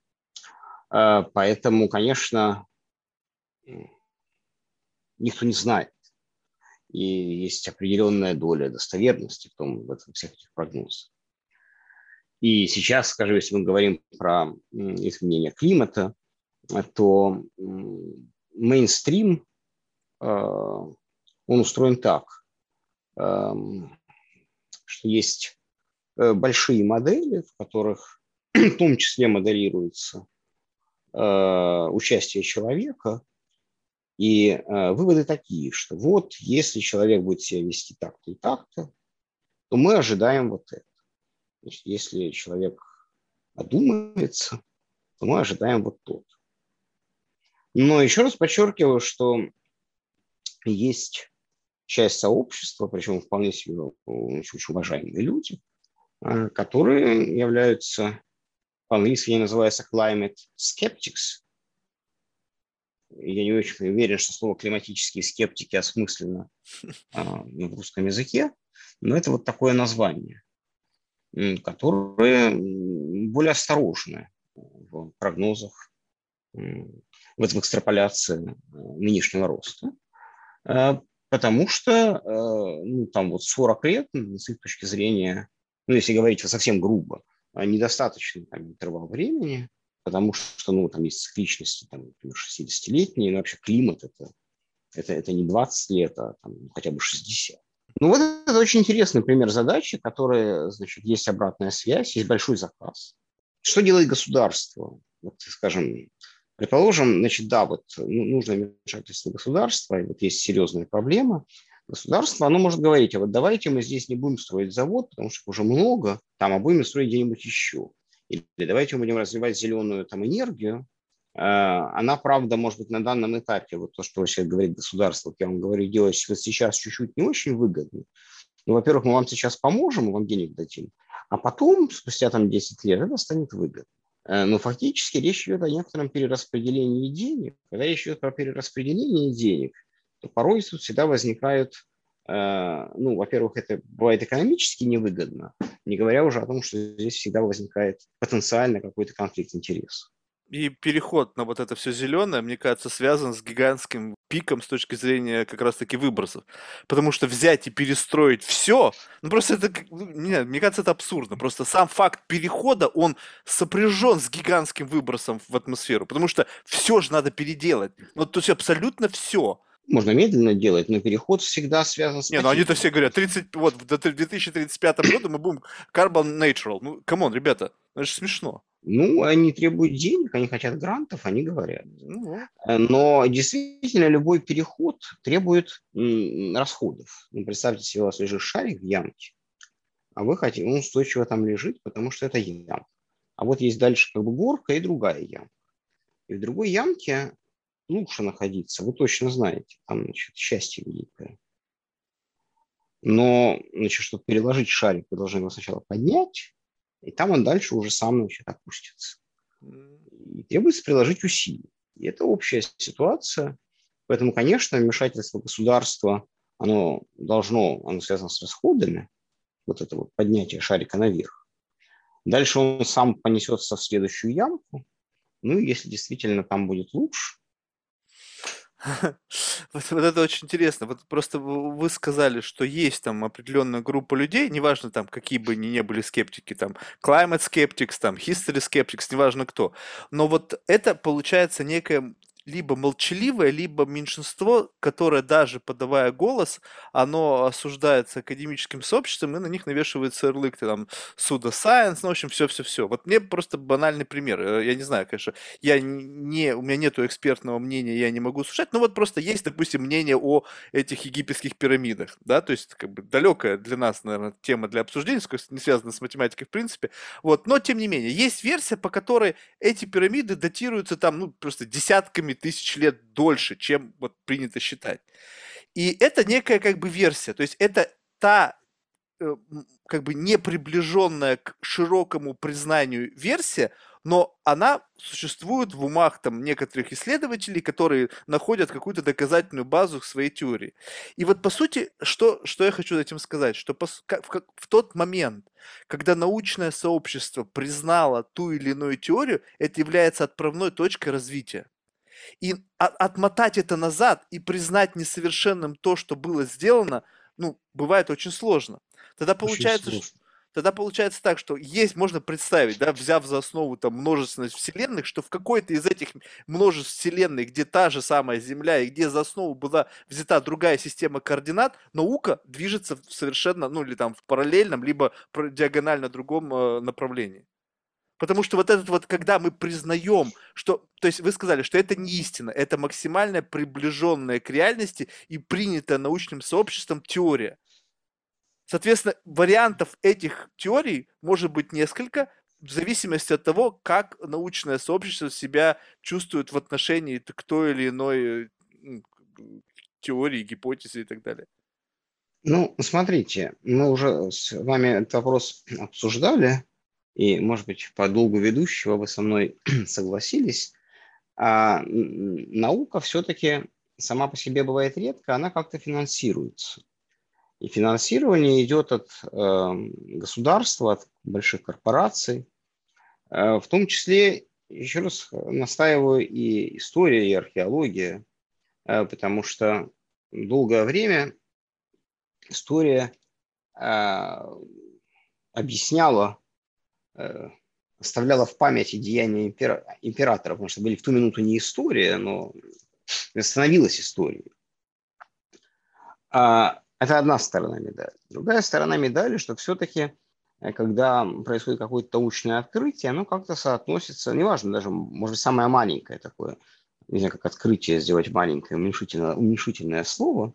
Поэтому, конечно, никто не знает, и есть определенная доля достоверности в том, в этом, всех этих прогнозах. И сейчас, скажем, если мы говорим про изменение климата, то мейнстрим, э, он устроен так, эм, что есть э, большие модели, в которых в том числе моделируется э, участие человека – и э, выводы такие, что вот если человек будет себя вести так-то и так-то, то мы ожидаем вот это. Значит, если человек одумается, то мы ожидаем вот тот. Но еще раз подчеркиваю, что есть часть сообщества, причем вполне себе очень уважаемые люди, э, которые являются, по-английски они называются climate skeptics, я не очень уверен, что слово климатические скептики осмысленно а, в русском языке, но это вот такое название, которое более осторожное в прогнозах, в экстраполяции э, нынешнего роста, а, потому что э, ну, там вот 40 лет, с их точки зрения, ну, если говорить совсем грубо, недостаточный там, интервал времени потому что, ну, там есть цикличности, там, например, 60-летние, но вообще климат это, это, это не 20 лет, а там, хотя бы 60. Ну, вот это очень интересный пример задачи, которая, значит, есть обратная связь, есть большой заказ. Что делает государство? Вот, скажем, предположим, значит, да, вот ну, нужно вмешательство государства, и вот есть серьезная проблема. Государство, оно может говорить, а вот давайте мы здесь не будем строить завод, потому что уже много, там, а будем строить где-нибудь еще. Или давайте мы будем развивать зеленую там, энергию. А, она, правда, может быть, на данном этапе, вот то, что вообще говорит государство, я вам говорю, делать сейчас чуть-чуть не очень выгодно. Ну, во-первых, мы вам сейчас поможем, мы вам денег дадим, а потом, спустя там 10 лет, это станет выгодно. Э, но фактически речь идет о некотором перераспределении денег. Когда речь идет про перераспределение денег, то порой тут всегда возникают Э, ну, во-первых, это бывает экономически невыгодно, не говоря уже о том, что здесь всегда возникает потенциально какой-то конфликт интересов. И переход на вот это все зеленое, мне кажется, связан с гигантским пиком с точки зрения как раз-таки выбросов. Потому что взять и перестроить все, ну просто это, ну, не, мне кажется, это абсурдно. Просто сам факт перехода, он сопряжен с гигантским выбросом в атмосферу. Потому что все же надо переделать. Ну, то есть абсолютно все можно медленно делать, но переход всегда связан с... Не, ну они-то все говорят, 30, вот, до 2035 года мы будем carbon neutral. Ну, come on, ребята, это же смешно. Ну, они требуют денег, они хотят грантов, они говорят. Ну, э, но действительно любой переход требует расходов. Ну, представьте себе, у вас лежит шарик в ямке, а вы хотите, он устойчиво там лежит, потому что это ямка. А вот есть дальше как бы горка и другая ямка. И в другой ямке лучше находиться, вы точно знаете, там, значит, счастье великое. Но, значит, чтобы переложить шарик, вы должны его сначала поднять, и там он дальше уже сам, значит, опустится. И требуется приложить усилия. И это общая ситуация. Поэтому, конечно, вмешательство государства, оно должно, оно связано с расходами, вот это вот поднятие шарика наверх. Дальше он сам понесется в следующую ямку. Ну, если действительно там будет лучше, Вот, вот это очень интересно. Вот просто вы сказали, что есть там определенная группа людей, неважно там, какие бы они ни были скептики, там, climate skeptics, там, history skeptics, неважно кто. Но вот это получается некая либо молчаливое, либо меньшинство, которое даже подавая голос, оно осуждается академическим сообществом, и на них навешивается ярлык, там, суда science, ну, в общем, все-все-все. Вот мне просто банальный пример. Э, я не знаю, конечно, я не, у меня нету экспертного мнения, я не могу слушать, но вот просто есть, допустим, мнение о этих египетских пирамидах, да, то есть, как бы, далекая для нас, наверное, тема для обсуждения, не связана с математикой в принципе, вот, но, тем не менее, есть версия, по которой эти пирамиды датируются там, ну, просто десятками тысяч лет дольше, чем вот принято считать. И это некая как бы версия, то есть это та э, как бы не приближенная к широкому признанию версия, но она существует в умах там некоторых исследователей, которые находят какую-то доказательную базу в своей теории. И вот по сути, что, что я хочу этим сказать, что по, как, в тот момент, когда научное сообщество признало ту или иную теорию, это является отправной точкой развития. И отмотать это назад и признать несовершенным то, что было сделано, ну, бывает очень сложно. Тогда получается, очень сложно. тогда получается так, что есть, можно представить, да, взяв за основу там множественность вселенных, что в какой-то из этих множеств вселенных, где та же самая Земля и где за основу была взята другая система координат, наука движется совершенно, ну, или там в параллельном, либо диагонально другом э, направлении. Потому что вот этот вот, когда мы признаем, что, то есть вы сказали, что это не истина, это максимально приближенная к реальности и принятая научным сообществом теория. Соответственно, вариантов этих теорий может быть несколько, в зависимости от того, как научное сообщество себя чувствует в отношении к той или иной теории, гипотезе и так далее. Ну, смотрите, мы уже с вами этот вопрос обсуждали и, может быть, по долгу ведущего вы со мной согласились, а наука все-таки сама по себе бывает редко, она как-то финансируется. И финансирование идет от э, государства, от больших корпораций, э, в том числе, еще раз настаиваю, и история, и археология, э, потому что долгое время история э, объясняла оставляла в памяти деяния импера- императора, потому что были в ту минуту не история, но становилась историей. А, это одна сторона медали. Другая сторона медали, что все-таки, э, когда происходит какое-то научное открытие, оно как-то соотносится, неважно, даже, может быть, самое маленькое такое, не знаю, как открытие сделать маленькое, уменьшительное, уменьшительное слово,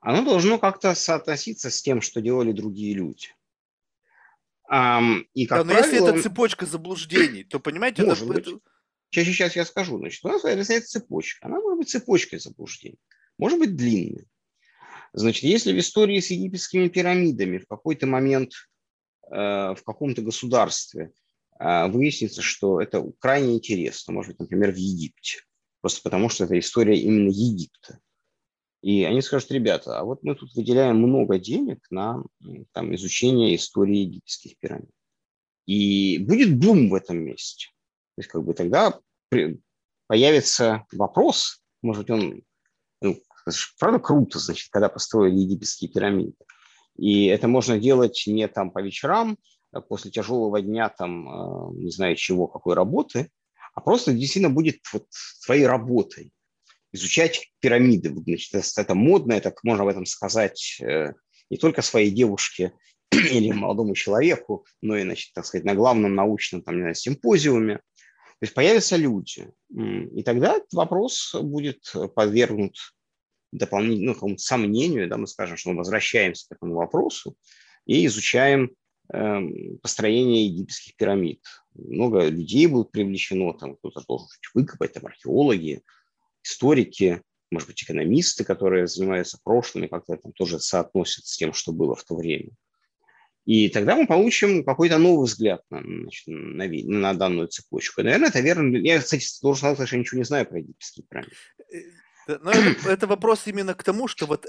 оно должно как-то соотноситься с тем, что делали другие люди. И, как да, но правило, если это цепочка заблуждений, то, понимаете, может это... быть. Сейчас, сейчас я скажу. Значит, у нас это цепочка. Она может быть цепочкой заблуждений. Может быть длинной. Значит, если в истории с египетскими пирамидами в какой-то момент э, в каком-то государстве э, выяснится, что это крайне интересно, может быть, например, в Египте, просто потому что это история именно Египта. И они скажут, ребята, а вот мы тут выделяем много денег на там, изучение истории египетских пирамид. И будет бум в этом месте. То есть как бы тогда появится вопрос, может быть, он ну, правда круто, значит, когда построили египетские пирамиды. И это можно делать не там по вечерам, а после тяжелого дня, там, э, не знаю чего, какой работы, а просто действительно будет вот твоей работой изучать пирамиды. Значит, это модно, это можно об этом сказать э, не только своей девушке или молодому человеку, но и, значит, так сказать, на главном научном там, не знаю, симпозиуме. То есть появятся люди. И тогда этот вопрос будет подвергнут дополнительному ну, сомнению, да, мы скажем, что мы возвращаемся к этому вопросу и изучаем э, построение египетских пирамид. Много людей будет привлечено, там кто-то должен выкопать, там археологи, историки, может быть, экономисты, которые занимаются прошлым и как-то там тоже соотносят с тем, что было в то время. И тогда мы получим какой-то новый взгляд на, значит, на, на данную цепочку. Наверное, это верно. Я, кстати, должен сказать, что я ничего не знаю про египетские пирамиды. Э, но это, это вопрос именно к тому, что вот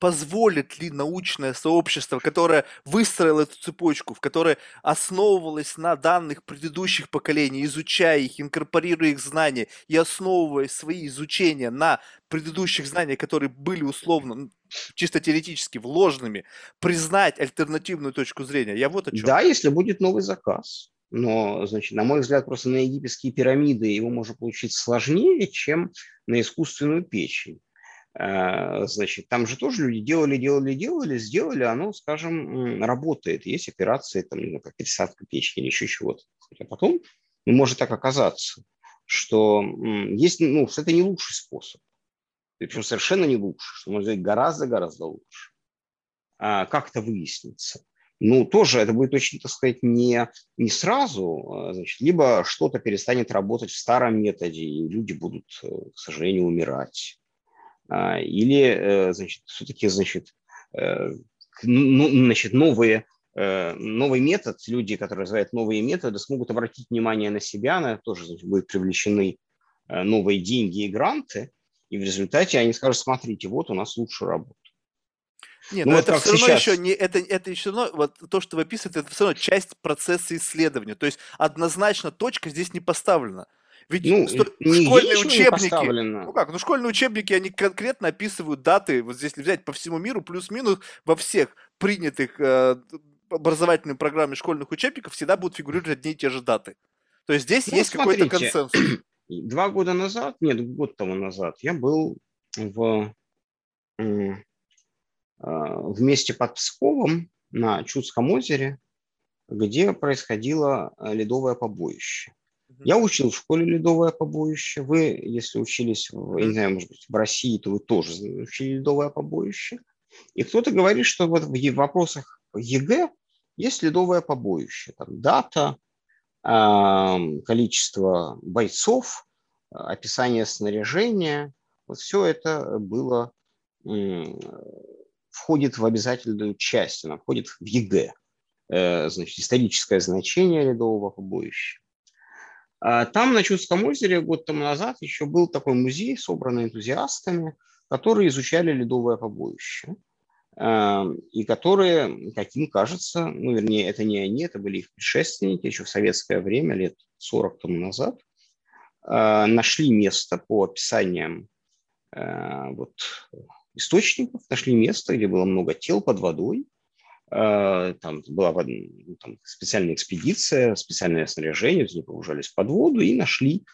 позволит ли научное сообщество, которое выстроило эту цепочку, в которой основывалось на данных предыдущих поколений, изучая их, инкорпорируя их знания и основывая свои изучения на предыдущих знаниях, которые были условно, чисто теоретически вложенными, признать альтернативную точку зрения. Я вот о чем. Да, если будет новый заказ. Но, значит, на мой взгляд, просто на египетские пирамиды его можно получить сложнее, чем на искусственную печень. Э, значит, там же тоже люди делали, делали, делали, сделали, оно, скажем, работает. Есть операции, там, ну, как пересадка печки или еще чего-то. А потом ну, может так оказаться, что есть, ну, это не лучший способ. Причем совершенно не лучше, что можно сделать гораздо-гораздо лучше. А как это выяснится? ну, тоже это будет очень, так сказать, не, не сразу, а, значит, либо что-то перестанет работать в старом методе, и люди будут, э, к сожалению, умирать. А, или, э, значит, все-таки, значит, э, ну, значит, новые, новый метод, люди, которые развивают новые методы, смогут обратить внимание на себя, на тоже значит, будут привлечены новые деньги и гранты, и в результате они скажут, смотрите, вот у нас лучше работа. Нет, ну, но вот это все равно сейчас. еще не это это еще равно вот то, что вы описываете, это все равно часть процесса исследования. То есть однозначно точка здесь не поставлена. Ведь ну, сто... школьные учебники, ну как, ну школьные учебники, они конкретно описывают даты, вот здесь взять по всему миру, плюс-минус во всех принятых э, образовательными программами школьных учебников всегда будут фигурировать одни и те же даты. То есть здесь ну, есть какой-то консенсус. Два года назад, нет, год тому назад, я был в Э, вместе под Псковом на Чудском озере, где происходило э, ледовое побоище. Я учил в школе ледовое побоище. Вы, если учились, я не знаю, может быть, в России, то вы тоже учили ледовое побоище. И кто-то говорит, что вот в вопросах ЕГЭ есть ледовое побоище. Там дата, количество бойцов, описание снаряжения. Вот все это было входит в обязательную часть, она входит в ЕГЭ, э, значит, историческое значение ледового побоища. А там на Чудском озере год тому назад еще был такой музей, собранный энтузиастами, которые изучали ледовое побоище. Э, и которые, каким кажется, ну, вернее, это не они, это были их предшественники еще в советское время, лет 40 тому назад, э, нашли место по описаниям вот, источников, нашли место, где было много тел под водой, Э, там была ну, там, специальная экспедиция, специальное снаряжение, они погружались под воду и нашли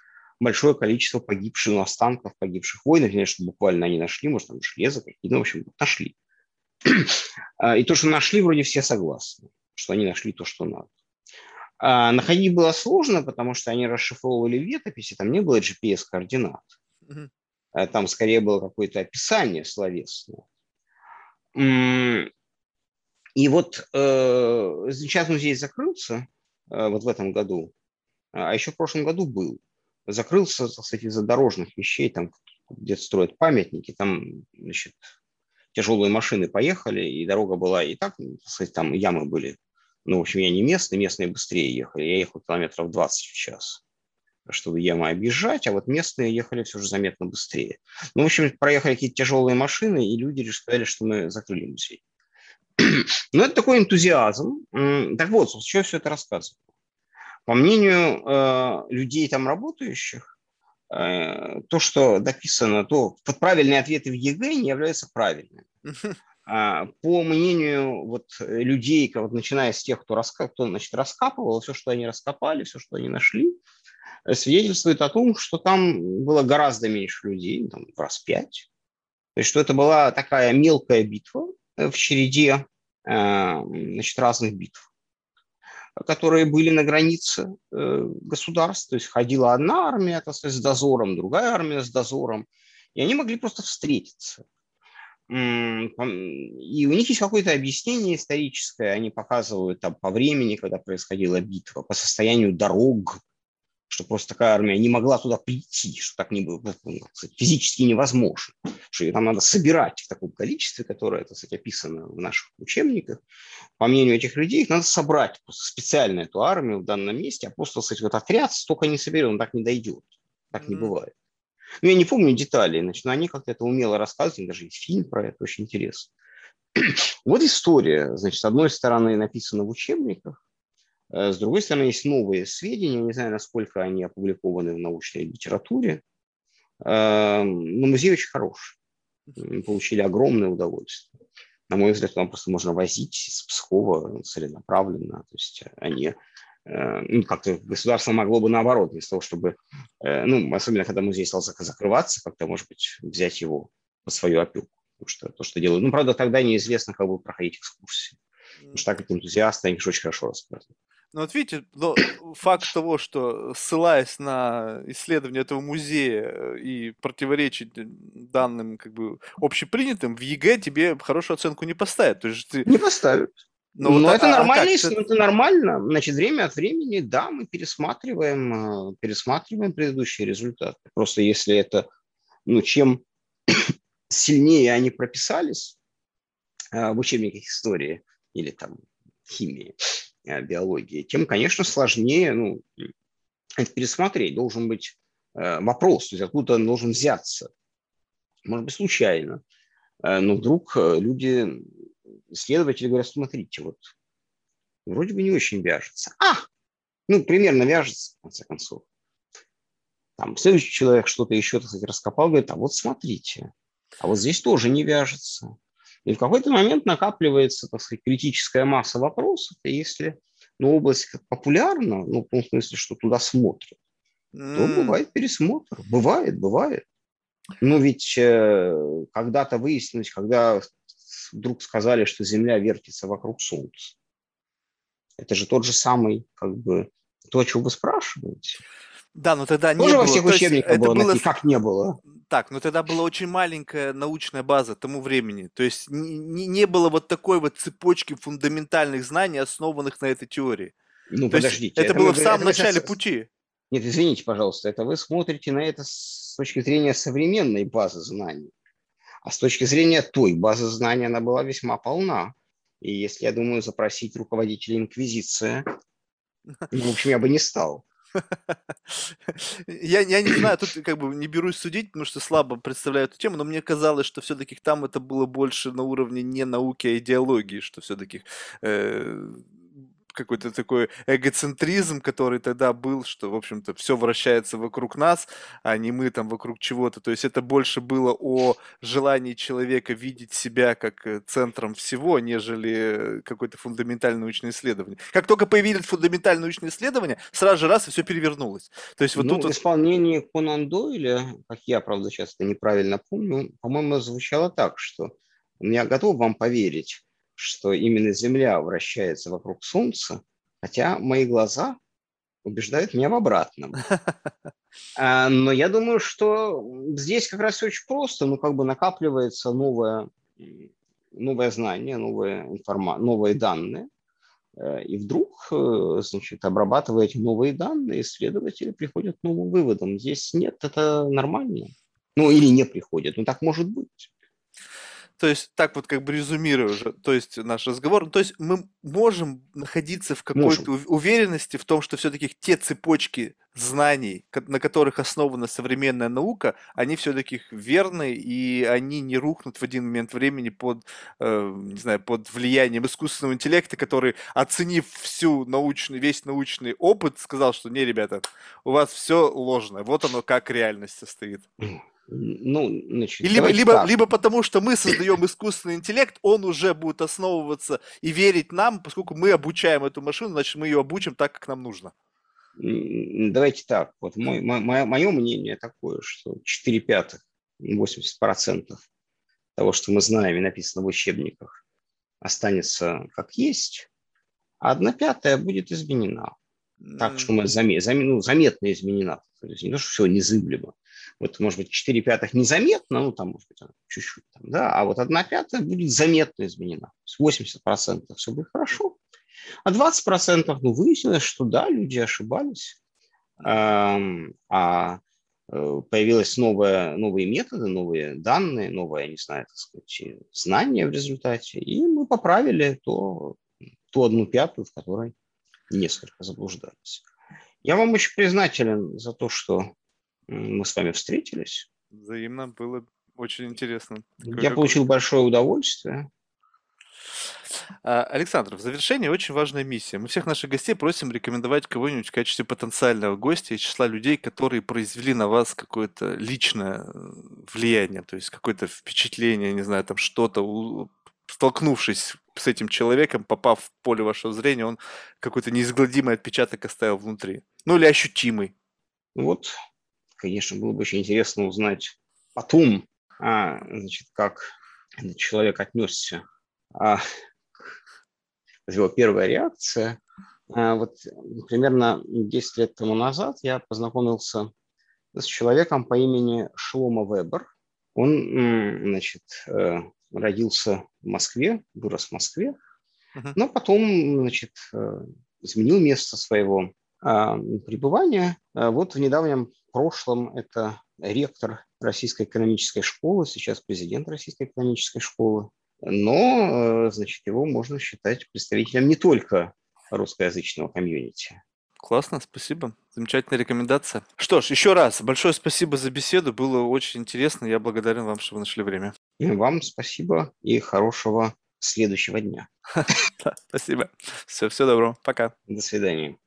большое количество погибших, ну, останков погибших воинов. Конечно, буквально они нашли, может, там железо какие-то, ну, в общем, нашли. А, и то, что нашли, вроде все согласны, что они нашли то, что надо. А находить было сложно, потому что они расшифровывали летописи, там не было GPS-координат. А там скорее было какое-то описание словесное. И вот э, сейчас музей закрылся, э, вот в этом году, а еще в прошлом году был. Закрылся, кстати, из-за дорожных вещей, там где-то строят памятники, там, значит, тяжелые машины поехали, и дорога была и так, кстати, там ямы были. Ну, в общем, я не местный, местные быстрее ехали. Я ехал километров 20 в час, чтобы ямы объезжать, а вот местные ехали все же заметно быстрее. Ну, в общем, проехали какие-то тяжелые машины, и люди сказали, что мы закрыли музей. Ну, это такой энтузиазм. Так вот, что все это рассказываю? По мнению э, людей там работающих, э, то, что написано, то под правильные ответы в ЕГЭ не являются правильными. А, по мнению вот, людей, вот, начиная с тех, кто, раска, кто значит, раскапывал, все, что они раскопали, все, что они нашли, свидетельствует о том, что там было гораздо меньше людей, там, в раз пять. То есть, что это была такая мелкая битва, в череде э, значит, разных битв, которые были на границе э, государств. То есть ходила одна армия так сказать, с дозором, другая армия с дозором, и они могли просто встретиться. И у них есть какое-то объяснение историческое, они показывают там по времени, когда происходила битва, по состоянию дорог, что просто такая армия не могла туда прийти, что так не было, ну, физически невозможно, что ее там надо собирать в таком количестве, которое, так сказать, описано в наших учебниках. По мнению этих людей, их надо собрать специально эту армию в данном месте, а просто, так сказать, вот отряд столько не соберет, он так не дойдет, так mm-hmm. не бывает. Ну, я не помню деталей, значит, но они как-то это умело рассказывают, даже есть фильм про это, очень интересно. Вот история, значит, с одной стороны написана в учебниках, с другой стороны, есть новые сведения, не знаю, насколько они опубликованы в научной литературе, эм, но музей очень хороший. Мы получили огромное удовольствие. На мой взгляд, там просто можно возить из Пскова целенаправленно. То есть они э, ну, как-то государство могло бы наоборот, вместо того, чтобы, э, ну, особенно когда музей стал закрываться, как-то, может быть, взять его под свою опеку. Потому что то, что делают. Ну, правда, тогда неизвестно, как будут проходить экскурсии. Потому что так как энтузиасты, они же очень хорошо рассказывают. Ну вот видите, но факт того, что ссылаясь на исследование этого музея э, и противоречить данным как бы общепринятым, в ЕГЭ тебе хорошую оценку не поставят. То есть ты... Не поставят. Но, но вот, это а, нормально, а как? это нормально. Значит, время от времени, да, мы пересматриваем, э, пересматриваем предыдущие результаты. Просто если это, ну, чем сильнее они прописались э, в учебниках истории или там химии, Э, биологии, тем, конечно, сложнее ну, это пересмотреть. Должен быть э, вопрос, то есть откуда он должен взяться. Может быть, случайно. Э, но вдруг люди, исследователи говорят, смотрите, вот вроде бы не очень вяжется. А, ну, примерно вяжется, в конце концов. Там следующий человек что-то еще, так сказать, раскопал, говорит, а вот смотрите, а вот здесь тоже не вяжется. И в какой-то момент накапливается, так сказать, критическая масса вопросов, и если ну, область популярна, ну, в том смысле, что туда смотрят, mm. то бывает пересмотр. Бывает, бывает. Но ведь э, когда-то выяснилось, когда вдруг сказали, что Земля вертится вокруг Солнца, это же тот же самый, как бы, то, о чем вы спрашиваете. Да, но тогда Тоже не во было. всех учебниках было, было... как не было. Так, но тогда была очень маленькая научная база тому времени. То есть не, не было вот такой вот цепочки фундаментальных знаний, основанных на этой теории. Ну, То подождите. Это, это было мы, в самом это начале сейчас... пути. Нет, извините, пожалуйста, это вы смотрите на это с точки зрения современной базы знаний. А с точки зрения той базы знаний она была весьма полна. И если, я думаю, запросить руководителя Инквизиции, ну, в общем, я бы не стал. Я, я не знаю, тут как бы не берусь судить, потому что слабо представляю эту тему, но мне казалось, что все-таки там это было больше на уровне не науки, а идеологии, что все-таки э, какой-то такой эгоцентризм, который тогда был, что, в общем-то, все вращается вокруг нас, а не мы там вокруг чего-то. То есть это больше было о желании человека видеть себя как э, центром всего, нежели какое-то фундаментальное научное исследование. Как только появились фундаментальные научные исследования, сразу же раз и все перевернулось. То есть вот ну, тут... В исполнении Конан Дойля, как я, правда, сейчас это неправильно помню, по-моему, звучало так, что я готов вам поверить, что именно Земля вращается вокруг Солнца, хотя мои глаза убеждают меня в обратном. А, но я думаю, что здесь как раз очень просто, ну, как бы накапливается новое, новое знание, новые, информа... новые данные, э, и вдруг, э, значит, обрабатывая эти новые данные, исследователи приходят к новым выводам. Здесь нет, это нормально. Ну, или не приходят, но так может быть. То есть, так вот как бы резюмируя уже, то есть наш разговор, ну, то есть мы можем находиться в какой-то можем. уверенности в том, что все-таки те цепочки знаний, на которых основана современная наука, они все-таки верны, и они не рухнут в один момент времени под, э, не знаю, под влиянием искусственного интеллекта, который, оценив всю научный, весь научный опыт, сказал, что не, ребята, у вас все ложно, вот оно как реальность состоит. Ну, значит, и либо, либо, либо потому, что мы создаем искусственный интеллект, он уже будет основываться и верить нам, поскольку мы обучаем эту машину, значит, мы ее обучим так, как нам нужно. Давайте так. Вот мой, мое, мое мнение такое, что 4 пятых, 80 процентов того, что мы знаем и написано в учебниках, останется как есть, а одна пятая будет изменена. Так что мы заме, заме, ну, заметно изменена. То есть не то, что все незыблемо вот, может быть, 4 пятых незаметно, ну, там, может быть, чуть-чуть, там, да, а вот 1 пятая будет заметно изменена. То есть 80% все будет хорошо, а 20% ну, выяснилось, что да, люди ошибались, эм, а э, появились новые, новые методы, новые данные, новые, не знаю, так сказать, знания в результате, и мы поправили то, ту одну пятую, в которой несколько заблуждались. Я вам очень признателен за то, что мы с вами встретились. Взаимно было очень интересно. Такое Я получил большое удовольствие. А, Александр, в завершение очень важная миссия. Мы всех наших гостей просим рекомендовать кого-нибудь в качестве потенциального гостя из числа людей, которые произвели на вас какое-то личное э, влияние, то есть какое-то впечатление, не знаю, там что-то, столкнувшись с этим человеком, попав в поле вашего зрения, он какой-то неизгладимый отпечаток оставил внутри. Ну или ощутимый. Вот конечно, было бы очень интересно узнать потом, а, значит, как этот человек отнесся а, его первая реакция. А, вот примерно 10 лет тому назад я познакомился с человеком по имени Шлома Вебер. Он, значит, э, родился в Москве, вырос в Москве, но потом, значит, э, изменил место своего а, пребывания. А, вот в недавнем прошлом это ректор Российской экономической школы, сейчас президент Российской экономической школы. Но, э, значит, его можно считать представителем не только русскоязычного комьюнити. Классно, спасибо. Замечательная рекомендация. Что ж, еще раз, большое спасибо за беседу. Было очень интересно. Я благодарен вам, что вы нашли время. И вам спасибо и хорошего следующего дня. Спасибо. Все, все добро. Пока. До свидания.